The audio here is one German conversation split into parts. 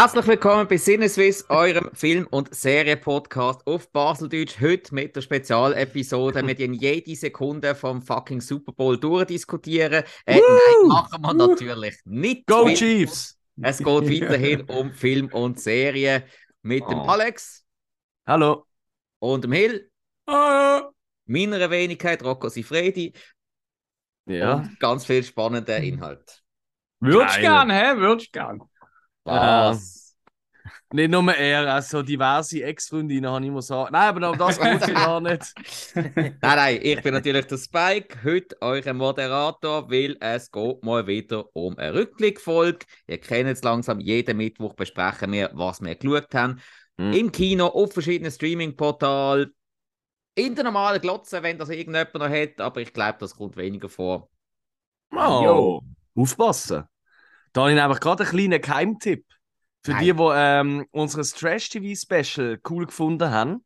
Herzlich willkommen bei Sinneswiss, eurem Film- und Serienpodcast auf Baseldeutsch. Heute mit der Spezialepisode. Wir gehen jede Sekunde vom fucking Super Bowl durchdiskutieren. Äh, nein, machen wir natürlich nicht. Go mit. Chiefs! Es geht weiterhin um Film und Serie mit dem Oh. Alex Hallo. und dem Hill, Ah. meiner Wenigkeit Rocco Sifredi Ja. und ganz viel spannender Inhalt. Würdest Geil. gern, hä? Würdest gern. Was? Nicht nur er, also diverse Ex-Freundinnen habe ich immer sagen. Nein, aber das geht gar nicht. nein, nein, ich bin natürlich der Spike, heute euer Moderator, weil es geht mal wieder um eine Rückblickfolge. Ihr kennt es langsam, jeden Mittwoch besprechen wir, was wir geschaut haben. Hm. Im Kino, auf verschiedenen Streaming-Portalen, in der normalen Glotze, wenn das irgendjemand noch hat, aber ich glaube, das kommt weniger vor. Oh. Aufpassen. Da habe ich nämlich gerade einen kleinen Geheimtipp. Für Nein. die, die ähm, unser Trash-TV-Special cool gefunden haben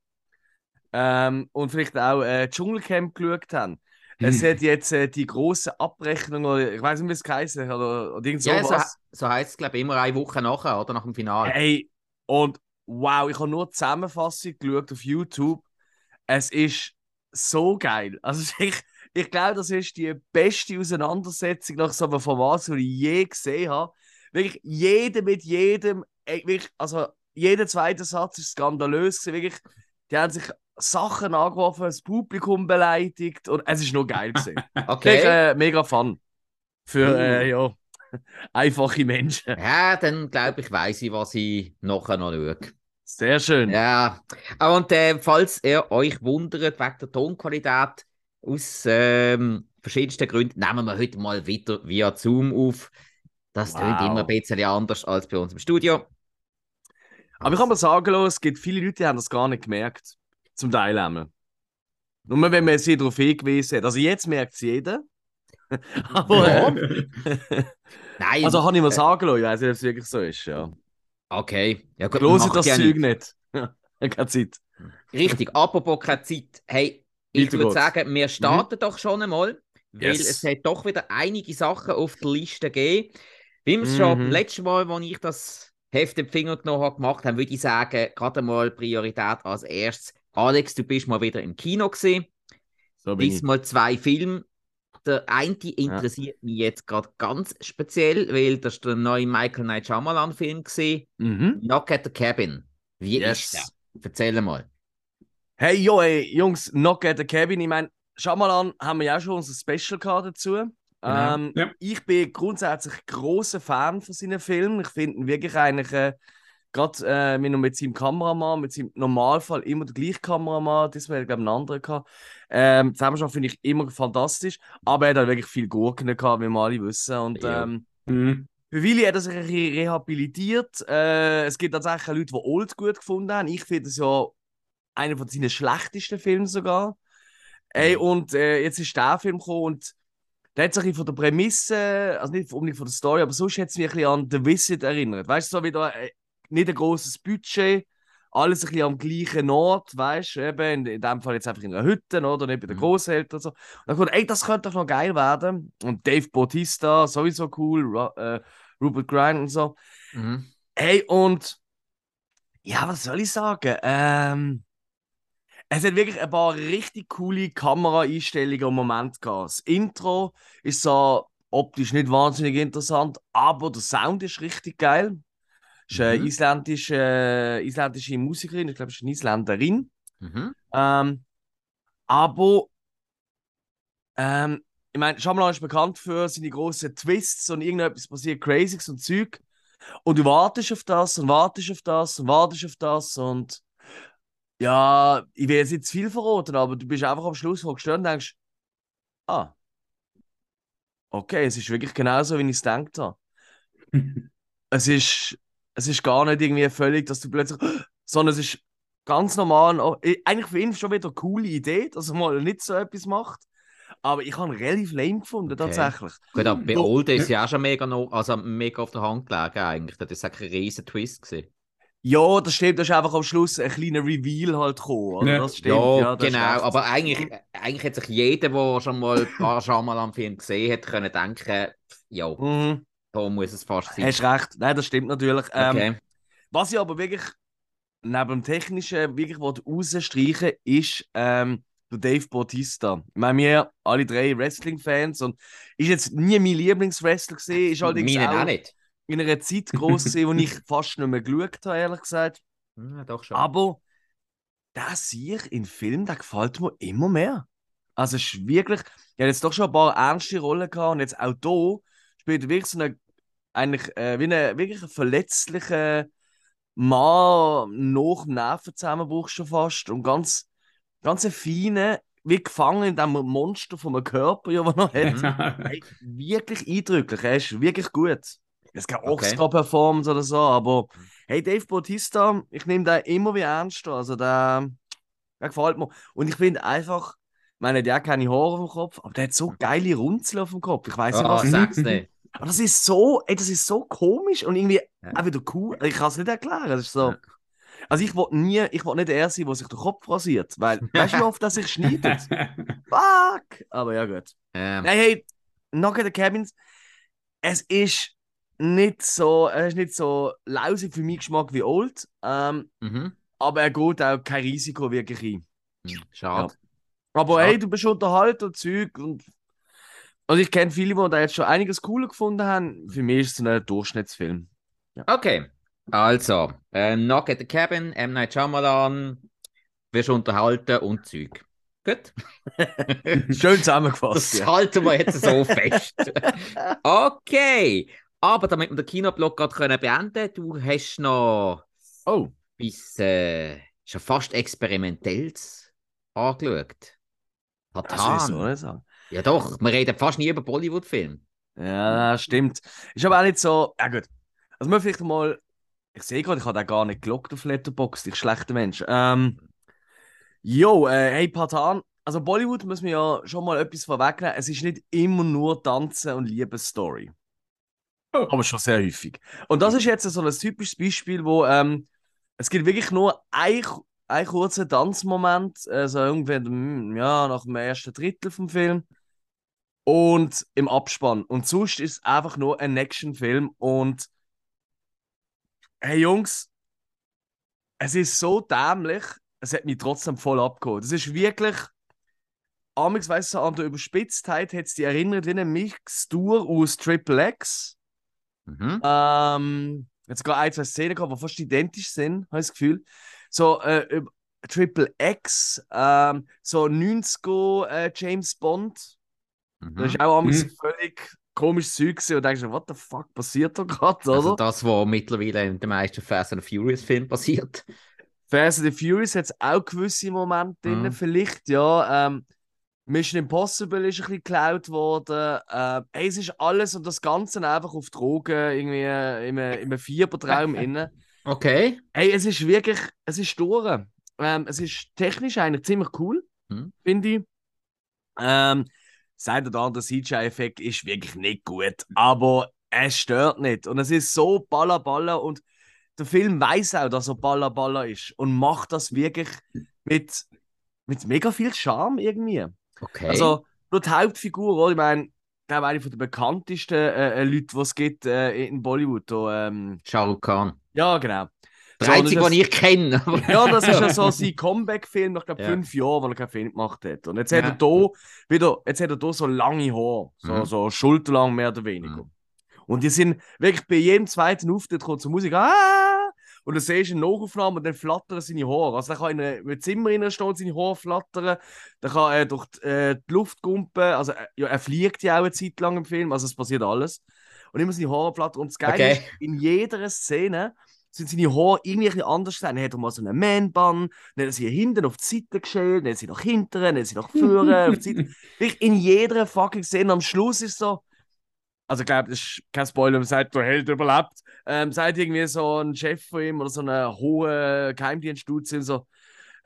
ähm, und vielleicht auch äh, Dschungelcamp geschaut haben. Es hat jetzt äh, die große Abrechnung, oder ich weiß nicht, wie es geheißen hat, oder, oder irgend Ja, so, sowas. so heißt es, glaube ich, immer eine Woche nachher, oder nach dem Finale. Hey, und wow, ich habe nur die Zusammenfassung geschaut auf YouTube. Es ist so geil. Also ich, ich glaube, das ist die beste Auseinandersetzung nach so einem Format, das ich je gesehen habe. Wirklich jeder mit jedem, wirklich, also jeder zweite Satz ist skandalös gewesen. Wirklich, die haben sich Sachen angeworfen, das Publikum beleidigt und es ist nur geil gewesen. Okay. Wirklich, äh, mega fun. Für, Uh. äh, ja, einfache Menschen. Ja, dann glaube ich, weiß ich, was ich nachher noch schaue. Sehr schön. Ja, und äh, falls ihr euch wundert wegen der Tonqualität, aus ähm, verschiedensten Gründen nehmen wir heute mal wieder via Zoom auf. Das Wow. immer ein bisschen anders als bei uns im Studio. Aber ich kann mal sagen, es gibt viele Leute, die haben das gar nicht gemerkt. Zum Teil einmal. Nur wenn man sie darauf hingewiesen hat. Also jetzt merkt es jeder. Aber, Ja. Nein, also kann ich mal äh, sagen, lassen, ich weiß nicht, ob es wirklich so ist. Ja. Okay, ja gut, macht das Zeug nicht. Ja, Keine Zeit. Richtig, apropos keine Zeit. Hey, ich würde sagen, wir starten doch schon einmal, weil Yes. es hat doch wieder einige Sachen auf der Liste gegeben. Wie wir es schon Mhm. beim letzten Mal, als ich das Heft im Finger genommen habe, gemacht haben, würde ich sagen, gerade mal Priorität als erstes. Alex, du bist mal wieder im Kino gesehen. So bin ich. Diesmal zwei Filme. Der eine interessiert mich jetzt gerade ganz speziell, weil das der neue Michael Night Shyamalan Film gesehen. Mhm. Knock at the Cabin. Wie Yes. ist der? Erzähl mal. Hey, jo, ey, Jungs, Knock at the Cabin. Ich meine, Shyamalan haben wir ja auch schon unser Special gehabt dazu. Genau. Ähm, Ja. Ich bin grundsätzlich großer Fan von seinen Filmen. Ich finde ihn wirklich eigentlich, äh, gerade äh, mit, mit seinem Kameramann, mit seinem Normalfall immer der gleiche Kameramann, diesmal glaube ich einen anderen gehabt. Ähm, Zusammenarbeit finde ich immer fantastisch, aber er hat halt wirklich viel Gurken gehabt, wie wir alle wissen. Und Ja. ähm, Mhm. für viele hat er sich ein bisschen rehabilitiert. Äh, es gibt tatsächlich Leute, die Old gut gefunden haben. Ich finde es ja einer von seinen schlechtesten Filmen sogar. Ey, und äh, jetzt ist der Film gekommen und der hat sich von der Prämisse, also nicht unbedingt von der Story, aber sonst hat es mich ein bisschen an The Visit erinnert. Weißt du, so wieder äh, nicht ein großes Budget, alles ein bisschen am gleichen Ort, weißt du, eben in, in dem Fall jetzt einfach in einer Hütte oder nicht bei den Mhm. Großeltern und so. Und dann kommt, ey, das könnte doch noch geil werden. Und Dave Bautista, sowieso cool, Ru äh, Rupert Grint und so. Mhm. Hey, und ja, was soll ich sagen? Ähm, es hat wirklich ein paar richtig coole Kameraeinstellungen im Moment gehabt. Das Intro ist so optisch nicht wahnsinnig interessant, aber der Sound ist richtig geil. Ist eine Mhm. isländische, äh, isländische Musikerin, ich glaube, ist eine Isländerin. Mhm. Ähm, aber ähm, ich meine, Shyamalan ist bekannt für seine großen Twists und irgendetwas passiert Crazyes und Zeug. Und du wartest auf das und wartest auf das und wartest auf das und ja, ich will jetzt nicht zu viel verraten, aber du bist einfach am Schluss du und denkst, ah, okay, es ist wirklich genauso, wie ich es gedacht habe. es ist, es ist gar nicht irgendwie völlig, dass du plötzlich, sondern es ist ganz normal. oh, ich- Eigentlich für ihn schon wieder eine coole Idee, dass er mal nicht so etwas macht. Aber ich habe ihn relativ lame gefunden, Okay. tatsächlich. Gut, aber bei Old ist ja auch schon mega, noch, also mega auf der Hand gelegen eigentlich. Das ist eigentlich ein riesen Twist gewesen. Ja, das stimmt, da ist einfach am Schluss ein kleiner Reveal halt gekommen. Ja. Das stimmt, ja, ja, das genau. Aber eigentlich, eigentlich hat sich jeder, der schon mal ein paar Shyamalan-Filme gesehen hat, können denken, ja, Mhm. da muss es fast sein. Hast recht. Nein, das stimmt natürlich. Ähm, Okay. Was ich aber wirklich neben dem Technischen wirklich rausstreichen ist ähm, der Dave Bautista. Ich meine, wir alle drei Wrestling-Fans und ist jetzt nie mein Lieblingswrestler gesehen, ist allerdings Meine auch auch nicht. In einer Zeit groß gewesen, wo ich fast nicht mehr geschaut habe, ehrlich gesagt. Ja, doch schon. Aber der sich in Film, der gefällt mir immer mehr. Also es ist wirklich, er hat jetzt doch schon ein paar ernste Rollen gehabt und jetzt auch hier spielt er wirklich so eine, eigentlich äh, wie eine wirklich ein verletzlicher Mann nach dem Nervenzusammenbruch schon fast und ganz, ganz ein feiner, wie gefangen in diesem Monster von einem Körper, den er hat. Hey, wirklich eindrücklich, er ist wirklich gut. Es gibt Okay. Oscar-Performance oder so, aber hey, Dave Bautista, ich nehme den immer wie ernst. Also der, der gefällt mir. Und ich finde einfach, ich meine, der hat keine Haare auf dem Kopf, aber der hat so geile Runzeln auf dem Kopf. Ich weiß nicht, Ah, was. sag's nicht. Aber das ist so, ey, das ist so komisch und irgendwie Ja. auch wieder cool. Ich kann es nicht erklären. Das ist so. Ja. Also ich wollte nie, ich wollte nicht der Erste sein, der sich den Kopf rasiert. Weil, weißt du, wie oft das sich schneidet? Fuck! Aber ja, gut. Ähm, Nein, hey, Knock at the Cabins, es ist nicht so, es ist nicht so lausig für meinen Geschmack wie Old, ähm, mhm. aber er geht auch kein Risiko wirklich ein. Hm, Schade. Aber Schade. hey, du bist unterhalten und Zeug und also ich kenne viele, die da jetzt schon einiges cooler gefunden haben. Für mich ist es ein Durchschnittsfilm. Okay, also, äh, Knock at the Cabin, M. Night Shyamalan, wirst unterhalten und Zeug. Gut, Schön zusammengefasst. das ja. halten wir jetzt so fest. Okay, aber damit wir den Kinoblock gerade können beenden du hast noch Oh, bis äh, schon fast experimentells angeschaut. das Patan. ist so. Ja doch, wir reden fast nie über Bollywood-Filme. Ja, stimmt. Ist aber auch nicht so. Ja, gut. Also, wir vielleicht mal. Ich sehe gerade, ich habe den gar nicht gelockt auf Letterboxd, ich schlechter Mensch. Ähm, jo, äh, hey, Patan. Also, Bollywood muss man ja schon mal etwas vorwegnehmen. Es ist nicht immer nur Tanzen und Liebesstory. Aber schon sehr häufig. Und das ist jetzt so ein typisches Beispiel, wo ähm, es gibt wirklich nur ein, ein kurzer Tanzmoment, also irgendwie hm, ja, nach dem ersten Drittel vom Film und im Abspann. Und sonst ist es einfach nur ein Actionfilm. Und hey Jungs, es ist so dämlich, es hat mich trotzdem voll abgeholt. Es ist wirklich, Amix weißt du, an der Überspitztheit hat es die erinnert wie eine Mixtur aus Triple X. Mhm. Ähm, jetzt sogar ein, zwei Szenen gehabt, die fast identisch sind, habe ich das Gefühl. So, äh, Triple X, ähm, so 90er äh, James Bond. Das Mhm. ist auch mhm. Völlig komisches Zeug gewesen und denkst, what the fuck passiert da gerade, oder? Also das, was mittlerweile in den meisten Fast and Furious Filmen passiert. Fast and the Furious hat auch gewisse Momente drin, Mhm. vielleicht, ja. Ähm, Mission Impossible ist ein bisschen geklaut worden. Ähm, hey, es ist alles und das Ganze einfach auf Drogen, irgendwie äh, im, im Fiebertraum innen. Okay. Hey, es ist wirklich, es ist durch. Ähm, es ist technisch eigentlich ziemlich cool, Mhm. finde ich. Ähm, sein oder andere CGI-Effekt ist wirklich nicht gut, aber es stört nicht. Und es ist so baller baller und der Film weiß auch, dass er baller baller ist und macht das wirklich mit, mit mega viel Charme irgendwie. Okay. Also, nur die Hauptfigur, oder? ich meine, ich glaube, eine von der bekanntesten äh, äh, Leute, die es gibt äh, in Bollywood. Da, ähm, Shah Rukh Khan. ja, genau. Der So, einzige, den ich kenne. ja, das ist ja so sein Comeback-Film nach glaub, Ja. fünf Jahren, wo er keinen Film gemacht hat. Und jetzt Ja. hat er hier wieder, jetzt hat er hier so lange Haare, so, Mhm. so schulterlang mehr oder weniger. Mhm. Und die sind wirklich bei jedem zweiten Auftritt kommt zur Musik, ah! Und dann siehst du eine Nachaufnahme und dann flattern seine Haare. Also, er kann in einem in einem Zimmer rein stehen und seine Haare flattern. Dann kann er durch die, äh, die Luft gumpen. Also, äh, ja, er fliegt ja auch eine Zeit lang im Film. Also, es passiert alles. Und immer seine Haare flattern. Und das Geile Okay. ist, in jeder Szene sind seine Haare irgendwie anders sein. Er hat mal so einen Man-Bun, dann hat er sie hinten auf die Seite geschält, dann hat er sie nach hinten, dann hat er sie nach vorne, auf die Seite. In jeder fucking Szene. Am Schluss ist so, also ich glaube, das ist kein Spoiler, man sagt, der Held überlebt. Ähm, sagt irgendwie so ein Chef von ihm oder so eine hohe Geheimdienststutze so,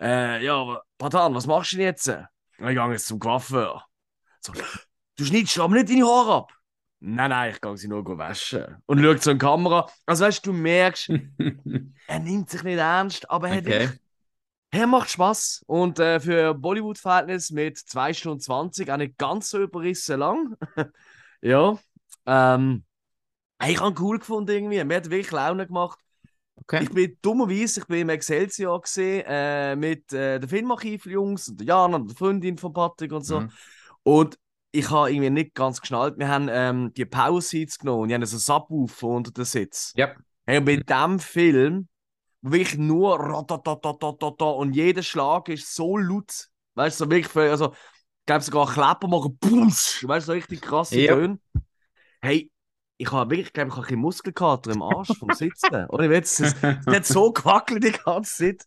äh, ja, Patan, was machst du denn jetzt? Ich gehe jetzt zum Coiffeur. So, du schneidest aber nicht deine Haare ab. Nein, nein, ich gehe sie nur waschen. Und schaut so in die Kamera. Also weißt du, du merkst, er nimmt sich nicht ernst, aber er, hat Okay. er macht Spaß. Und äh, für Bollywood-Verhältnis mit 2 Stunden 20 auch nicht ganz so überrissen lang. ja. Ähm, ich habe ihn cool gefunden irgendwie. Mir hat wirklich Laune gemacht. Okay. Ich bin dummerweise, ich bin im Excelsior gesehen, äh, mit äh, den Filmarchiv-Jungs und der Jana und der Freundin von Patrick und so. Mhm. Und ich habe irgendwie nicht ganz geschnallt. Wir haben ähm, die Power Seats genommen und die haben so Subwoofer unter den Sitz. Ja. Hey, und bei diesem Film, wirklich nur ratatatatata und jeder Schlag ist so laut. Weißt du, so wirklich, für, also, ich glaube sogar Klepper machen, Bums, weißt du, so richtig krasse Ja. Töne. Hey, ich habe wirklich, ich glaube, ich ein bisschen Muskelkater im Arsch vom Sitzen. Ohne Witz, es, es hat so gewackelt die ganze Zeit.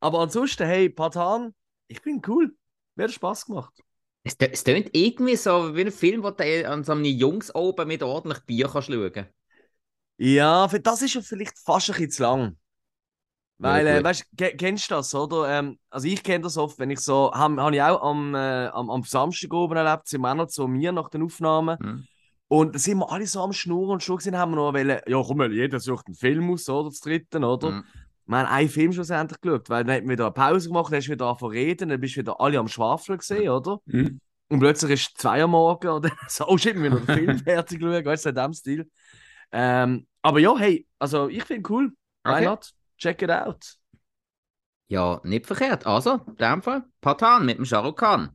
Aber ansonsten, hey, Patan, ich bin cool. Mir hat Spaß gemacht. Es, es tönt irgendwie so wie ein Film, wo du an so einem Jungs oben mit ordentlich Bier kannst schauen Ja, für das ist ja vielleicht fast ein bisschen zu lang. Weil, Ja, äh, weißt du, ke- kennst du das, oder? Ähm, also ich kenne das oft, wenn ich so, habe hab ich auch am, äh, am, am Samstag oben erlebt, sind noch zu mir nach den Aufnahmen. Mhm. Und da sind wir alle so am Schnurren und schon gesehen, haben wir noch wollen, ja komm mal, jeder sucht einen Film aus, oder? Das dritten, oder? Mhm. Wir haben einen Film schlussendlich geschaut, weil dann hätten wir wieder eine Pause gemacht, dann hast du wieder angefangen zu reden, dann bist du wieder alle am Schwafeln gesehen, oder? Mhm. Und plötzlich ist es zwei am Morgen und dann so, oh shit, wir müssen noch den Film fertig schauen, weißt du, so in dem Stil. Ähm, aber ja, hey, also ich finde cool. Why Okay. not? Check it out. Ja, nicht verkehrt. Also, in dem Fall, Patan mit dem Shah Rukh Khan.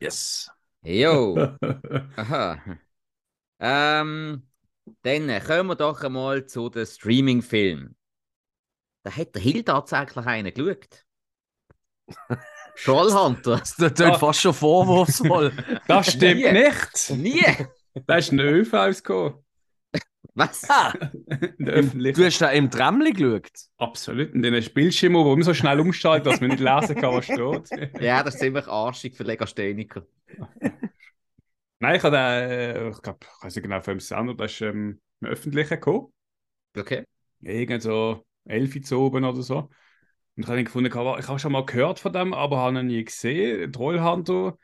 Yes. Jo. Aha. Ähm, dann kommen wir doch einmal zu den Streaming-Filmen. Da hat der Hill tatsächlich einen geschaut. Trollhunter. Das tut Ah. fast schon vorwurfsvoll. Das stimmt Nie. nicht. Nie! Da ist ein ÖV ausgekommen. Was? ah, du hast da im Tramli geschaut. Absolut. Und dann hast du Bildschirm, wo immer so schnell umschaltet, dass man nicht lesen kann, was steht. Ja, das ist ziemlich arschig für Legastheniker. Nein, ich habe den, äh, ich glaube, ich weiß nicht genau, von wem es ist, das ist ähm, im Öffentlichen gekommen. Okay. Irgend so elf zu oben oder so. Und ich habe dann gefunden, ich habe schon mal gehört von dem, aber habe ihn nie gesehen. Trollhunter.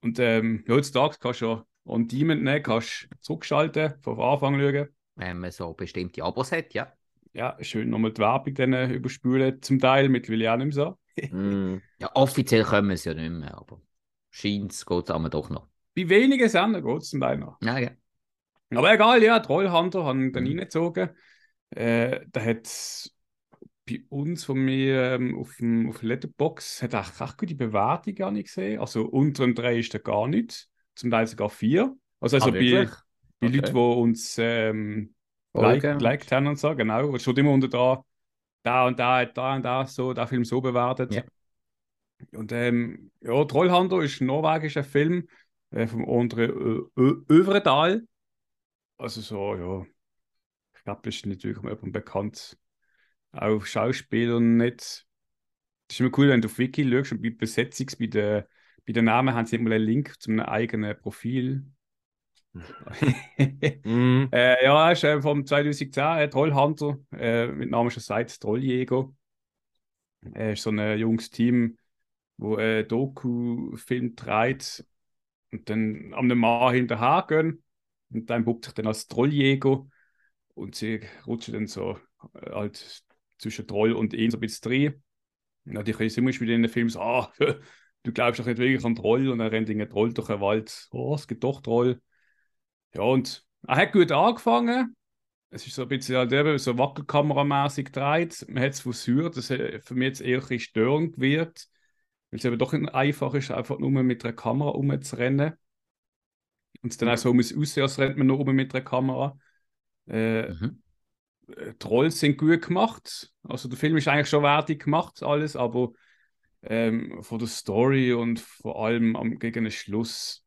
Und ähm, heutzutage kannst du on Demon nehmen, kannst zurückschalten, von Anfang schauen. Wenn man so bestimmte Abos hat, ja. Ja, schön nochmal die Werbung dann äh, überspülen, zum Teil, mittlerweile auch nicht mehr so. Mm. Ja, offiziell können wir es ja nicht mehr, aber scheint es geht aber doch noch. Bei wenigen Sendern geht es zum Teil noch. Ja, ja. Aber egal, ja, Trollhunter haben dann Mhm. reingezogen. Äh, der hat bei uns von mir ähm, auf dem auf Letterbox hat auch recht gute Bewertung gar nicht gesehen. Also unter dem 3 ist er gar nicht, zum Teil sogar 4. Also, also Ah, bei, bei Okay. Leuten, die uns ähm, like, Folgen. liked haben und so, genau. Es steht immer unter da, da und da hat da und da so, der Film so bewertet. Ja. Und ähm, ja, Trollhunter ist ein norwegischer Film äh, vom Andre Ö- Ö- Øvredal. Also so, ja. Ich glaube, das ist natürlich jemand bekannt. Auch Schauspieler nicht. Das ist immer cool, wenn du auf Wiki schaust und bei Besetzungs, bei den, bei den Namen haben sie immer einen Link zu einem eigenen Profil. Mhm. Äh, ja, er ist äh, vom 2010, äh, Trollhunter, äh, mit Namen schon sagt, Trolljäger. Er ist so ein junges Team, wo äh, Doku-Film treibt und dann am Mann hinterher gehen und dann buckt sich dann als Trolljäger und sie rutschen dann so äh, halt zwischen Troll und ihn so ein bisschen rein. Natürlich ist immer wieder in den Film so, ah, du glaubst doch nicht wirklich an Troll und dann rennt ein Troll durch den Wald. Oh, es gibt doch Troll. Ja, und er hat gut angefangen. Es ist so ein bisschen halt eben so wackelkameramäßig gedreht. Man hat es versucht, das hat für mich jetzt eher ein bisschen störend gewirkt. Weil es eben doch einfach ist, einfach nur mit einer Kamera rumzurennen. Und es dann auch so muss aussehen, als rennt man nur oben mit einer Kamera. Äh, Mhm. äh, Trolls sind gut gemacht. Also der Film ist eigentlich schon wertig gemacht, alles, aber ähm, von der Story und vor allem am, gegen den Schluss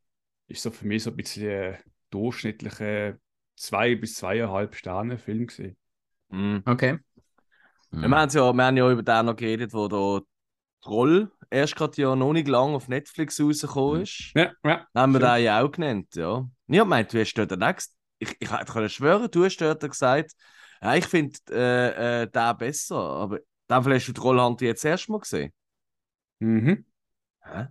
ist so für mich so ein bisschen äh, durchschnittlicher zwei bis zweieinhalb Sterne Film gesehen. Mhm. Okay. Ja, wir, haben ja, wir haben ja über den noch geredet, wo der Troll erst gerade ja noch nicht lange auf Netflix rausgekommen ist. Ja, ja. Haben wir den ja auch genannt, ja. Ich habe gemeint, du hast dort den nächsten. Ich, ich hätte können schwören, du hast dort gesagt, ja, ich finde äh, äh, den besser, aber dann hast du Trollhunter jetzt erst mal gesehen. Mhm. Hä?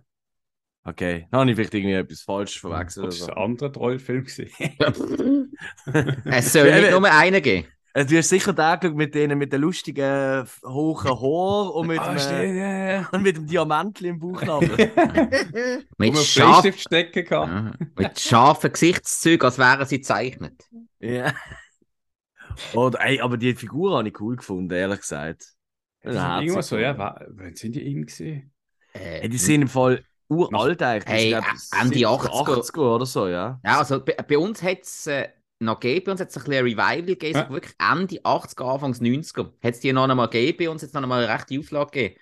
Okay, dann habe ich vielleicht irgendwie etwas falsch verwechselt. Das so. ein anderer Trollfilm gesehen. es soll nicht nur einen geben. Äh, Du hast sicher den geschaut mit denen mit den lustigen hohen Haaren und mit, Ah, dem, stimmt, ja, ja. und mit dem Diamantli im Bauchnabel. Mit, man scharf, Bleistift stecken kann. Ja, mit scharfen Gesichtszügen, als wären sie gezeichnet. ja. Oder, ey, aber die Figur habe ich cool gefunden, ehrlich gesagt. Irgendwas so, ja, wa- wann sind die eben gesehen? Äh, die sind im Fall uralt eigentlich. Die Hey, Ende 70er, 80er. 80er oder so, ja. Ja, also bei, bei uns hat es äh, noch gegeben, bei uns hat es ein bisschen ein Revival gegeben, Ja. wirklich Ende 80er, Anfangs 90er. Hat es die noch einmal gegeben, bei uns hat es noch einmal eine rechte Auflage gegeben.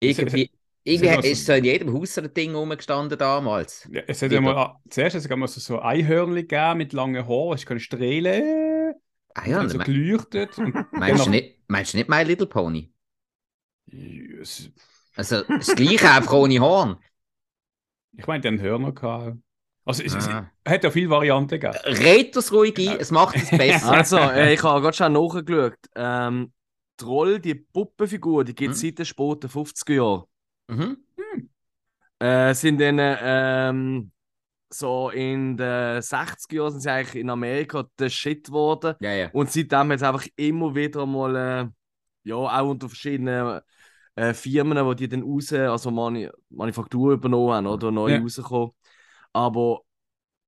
Irgendwie, irgendwie so- ist so in jedem Haus so ein Ding rumgestanden damals. Ja, es hat ja mal, ah, zuerst hat es mal so, so Einhörnchen gegeben mit langen Haaren, es können strahlen, Ah ja, so geleuchtet. Meinst, du dann- nicht, meinst du nicht My Little Pony? Ja, es- Also das gleiche, einfach ohne Horn. Ich meine, die haben Hörner gehabt. Also es, es Ah. hat ja viele Varianten gegeben. Red das ruhig ein, es macht es besser. Also, äh, ich habe gerade schon nachgeschaut. Ähm, Troll, die Puppenfigur, die gibt es Mhm. seit den späten 50er Jahren. Mhm. Äh, sind dann ähm, so in den 60er Jahren sind sie eigentlich in Amerika der Shit geworden. Ja, ja. Und seitdem hat es einfach immer wieder mal, äh, ja, auch unter verschiedenen äh, Firmen, die die dann raus, also Mani Manufaktur übernommen haben oder neu Ja. rauskommen. Aber,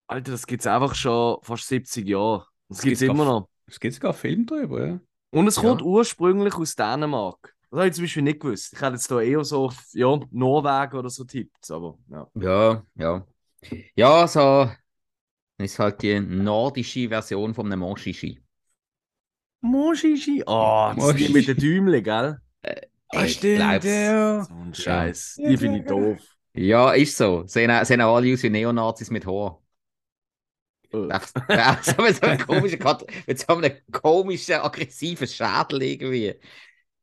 Alter, das gibt es einfach schon fast 70 Jahre. Das gibt es immer noch. Es gibt sogar Film drüber, ja. Und es Ja. kommt ursprünglich aus Dänemark. Das habe ich zum Beispiel nicht gewusst. Ich hätte jetzt da eher so ja, Norwegen oder so tippt. Aber ja. Ja, ja. Ja, so ist halt die nordische Version von einem Monchichi. Moschichi. Oh, das ist mit den Däumchen, gell? Ah, ich glaub's. ja. So ein Scheiß. Die finde ich doof. Ja, ist so. Sehen, sehen auch alle aus wie Neonazis mit Haar. Äh. Einfach- Ja, so mit so einem komischen, mit so einem komischen, aggressiven Schädel irgendwie.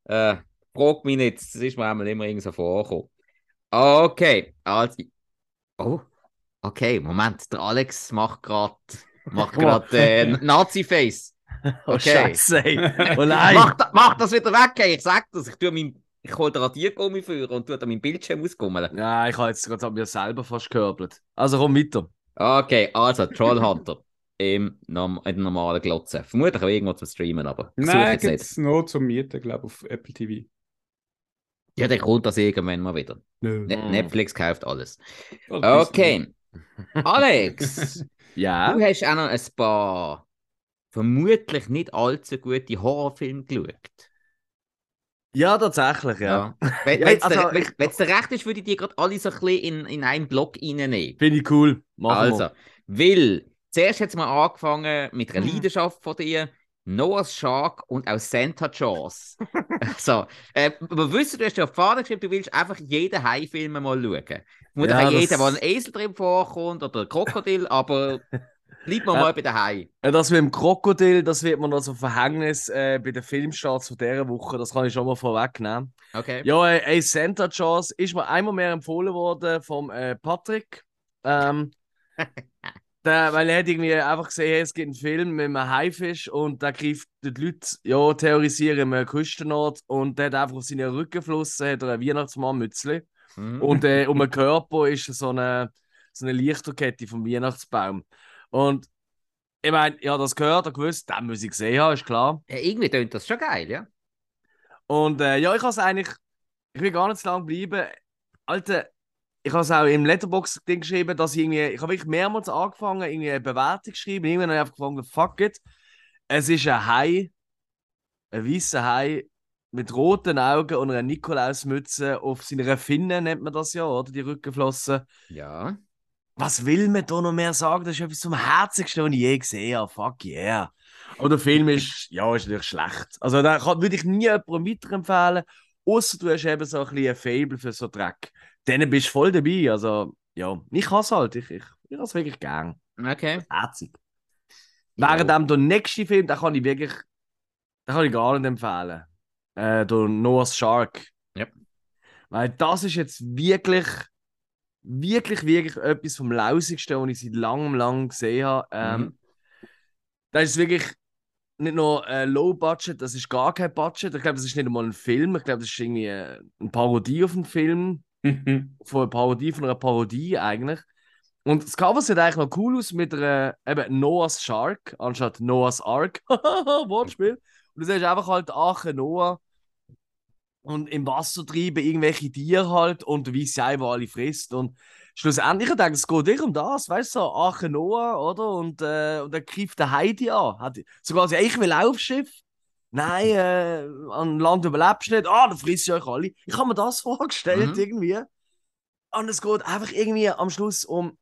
Äh, frag mich nicht, das ist mir einmal immer irgendwie so vorgekommen. Okay, also. Oh, okay, Moment, der Alex macht gerade macht grad, äh, Nazi-Face. Oh, Okay. Scheiße, ey. Oh nein. Mach, mach das wieder weg, ey. ich sag das. Ich, tue mein, ich hole den Radiergummi für und tue da meinen Bildschirm ausgummeln. Ja, ich habe jetzt gerade mir selber fast gekörbelt. Also komm weiter. Okay, also Trollhunter im, norm in der normalen Glotze. Vermutlich auch irgendwo zum Streamen, aber Nein, jetzt gibt nicht. es nur zum Mieten, glaube ich, auf Apple TV. Ja, dann kommt das irgendwann mal wieder. Nö. Ne. Netflix kauft alles. Okay. Alex, Ja. du hast auch noch ein paar vermutlich nicht allzu gute Horrorfilme geschaut. Ja, tatsächlich, ja. Wenn Ja, es also, dir, ich- wenn's dir recht ist, würde ich die gerade alle so ein bisschen in, in einen Block reinnehmen. Finde ich cool. Machen Also, wir. weil zuerst hat es mal angefangen mit einer Mhm. Leidenschaft von dir. Noah's Shark und auch Santa Jaws. so, äh, wir wissen, du hast ja auf die Fahne geschrieben, du willst einfach jeden Hai-Film mal schauen. Muss Ja, auch das- jeder, wo ein Esel drin vorkommt oder ein Krokodil, aber bleiben wir Ja. mal bei den Hai. Ja, Das mit dem Krokodil, das wird mir noch so Verhängnis äh, bei den Filmstarts von dieser Woche. Das kann ich schon mal vorwegnehmen. Okay. Ja, ey, ey, Santa Jaws ist mir einmal mehr empfohlen worden vom äh, Patrick. Ähm, der, weil er hat irgendwie einfach gesehen, hey, es gibt einen Film mit einem Haifisch und da greift die Leute, ja, terrorisieren im Küstenort und der hat einfach auf seine Rückenflossen hat er ein Weihnachtsmann-Mützli. Mhm. Und äh, um den Körper ist so eine, so eine Lichterkette vom Weihnachtsbaum. Und ich meine, ja, das gehört, ich gewusst, den muss ich gesehen haben, ist klar. ja, irgendwie klingt das schon geil, ja? Und äh, ja, ich habe es eigentlich, ich will gar nicht zu lange bleiben. Alter, ich habe es auch im Letterbox-Ding geschrieben, dass ich irgendwie, ich habe wirklich mehrmals angefangen, irgendwie eine Bewertung zu schreiben. Irgendwann habe ich einfach gefunden, fuck it. Es ist ein Hai, ein weißer Hai mit roten Augen und einer Nikolausmütze auf seiner Finne, nennt man das ja, oder? Die Rückenflossen. Ja. Was will man da noch mehr sagen? Das ist etwas zum Herzigsten, was ich je gesehen habe. Fuck yeah. Aber der Film ist, ja, ist natürlich schlecht. Also da kann, würde ich nie jemandem weiterempfehlen, außer du hast eben so ein bisschen ein Fable für so Dreck. Dann bist du voll dabei. Also, ja, ich hasse halt. Ich, ich, ich habe es wirklich gern. Okay. Herzig. Während der nächste Film, den kann ich wirklich, den kann ich gar nicht empfehlen. Äh, der Noah's Shark. Ja. Weil das ist jetzt wirklich, wirklich, wirklich etwas vom Lausigsten, was ich seit langem, lang gesehen habe. Ähm, Mhm. Das ist wirklich nicht nur äh, Low Budget, das ist gar kein Budget. Ich glaube, das ist nicht einmal ein Film. Ich glaube, das ist irgendwie äh, eine Parodie auf einen Film von einer Parodie von einer Parodie eigentlich. Und das Cover sieht eigentlich noch cool aus mit einer, eben Noah's Shark anstatt Noah's Ark. Wortspiel. Und du siehst einfach halt Ache Noah und im Wasser treiben irgendwelche Tiere halt und weißt ja, wo alle frisst. Und schlussendlich, ich denke, es geht wirklich um das, weißt du, so Arche Noah, oder? Und, äh, und dann greift der Heidi an. Hat, so quasi, ich will aufs Schiff. Nein, äh, an Land überlebst du nicht. Ah, dann frisst ihr euch alle. Ich habe mir das vorgestellt, Mhm. irgendwie. Und es geht einfach irgendwie am Schluss um,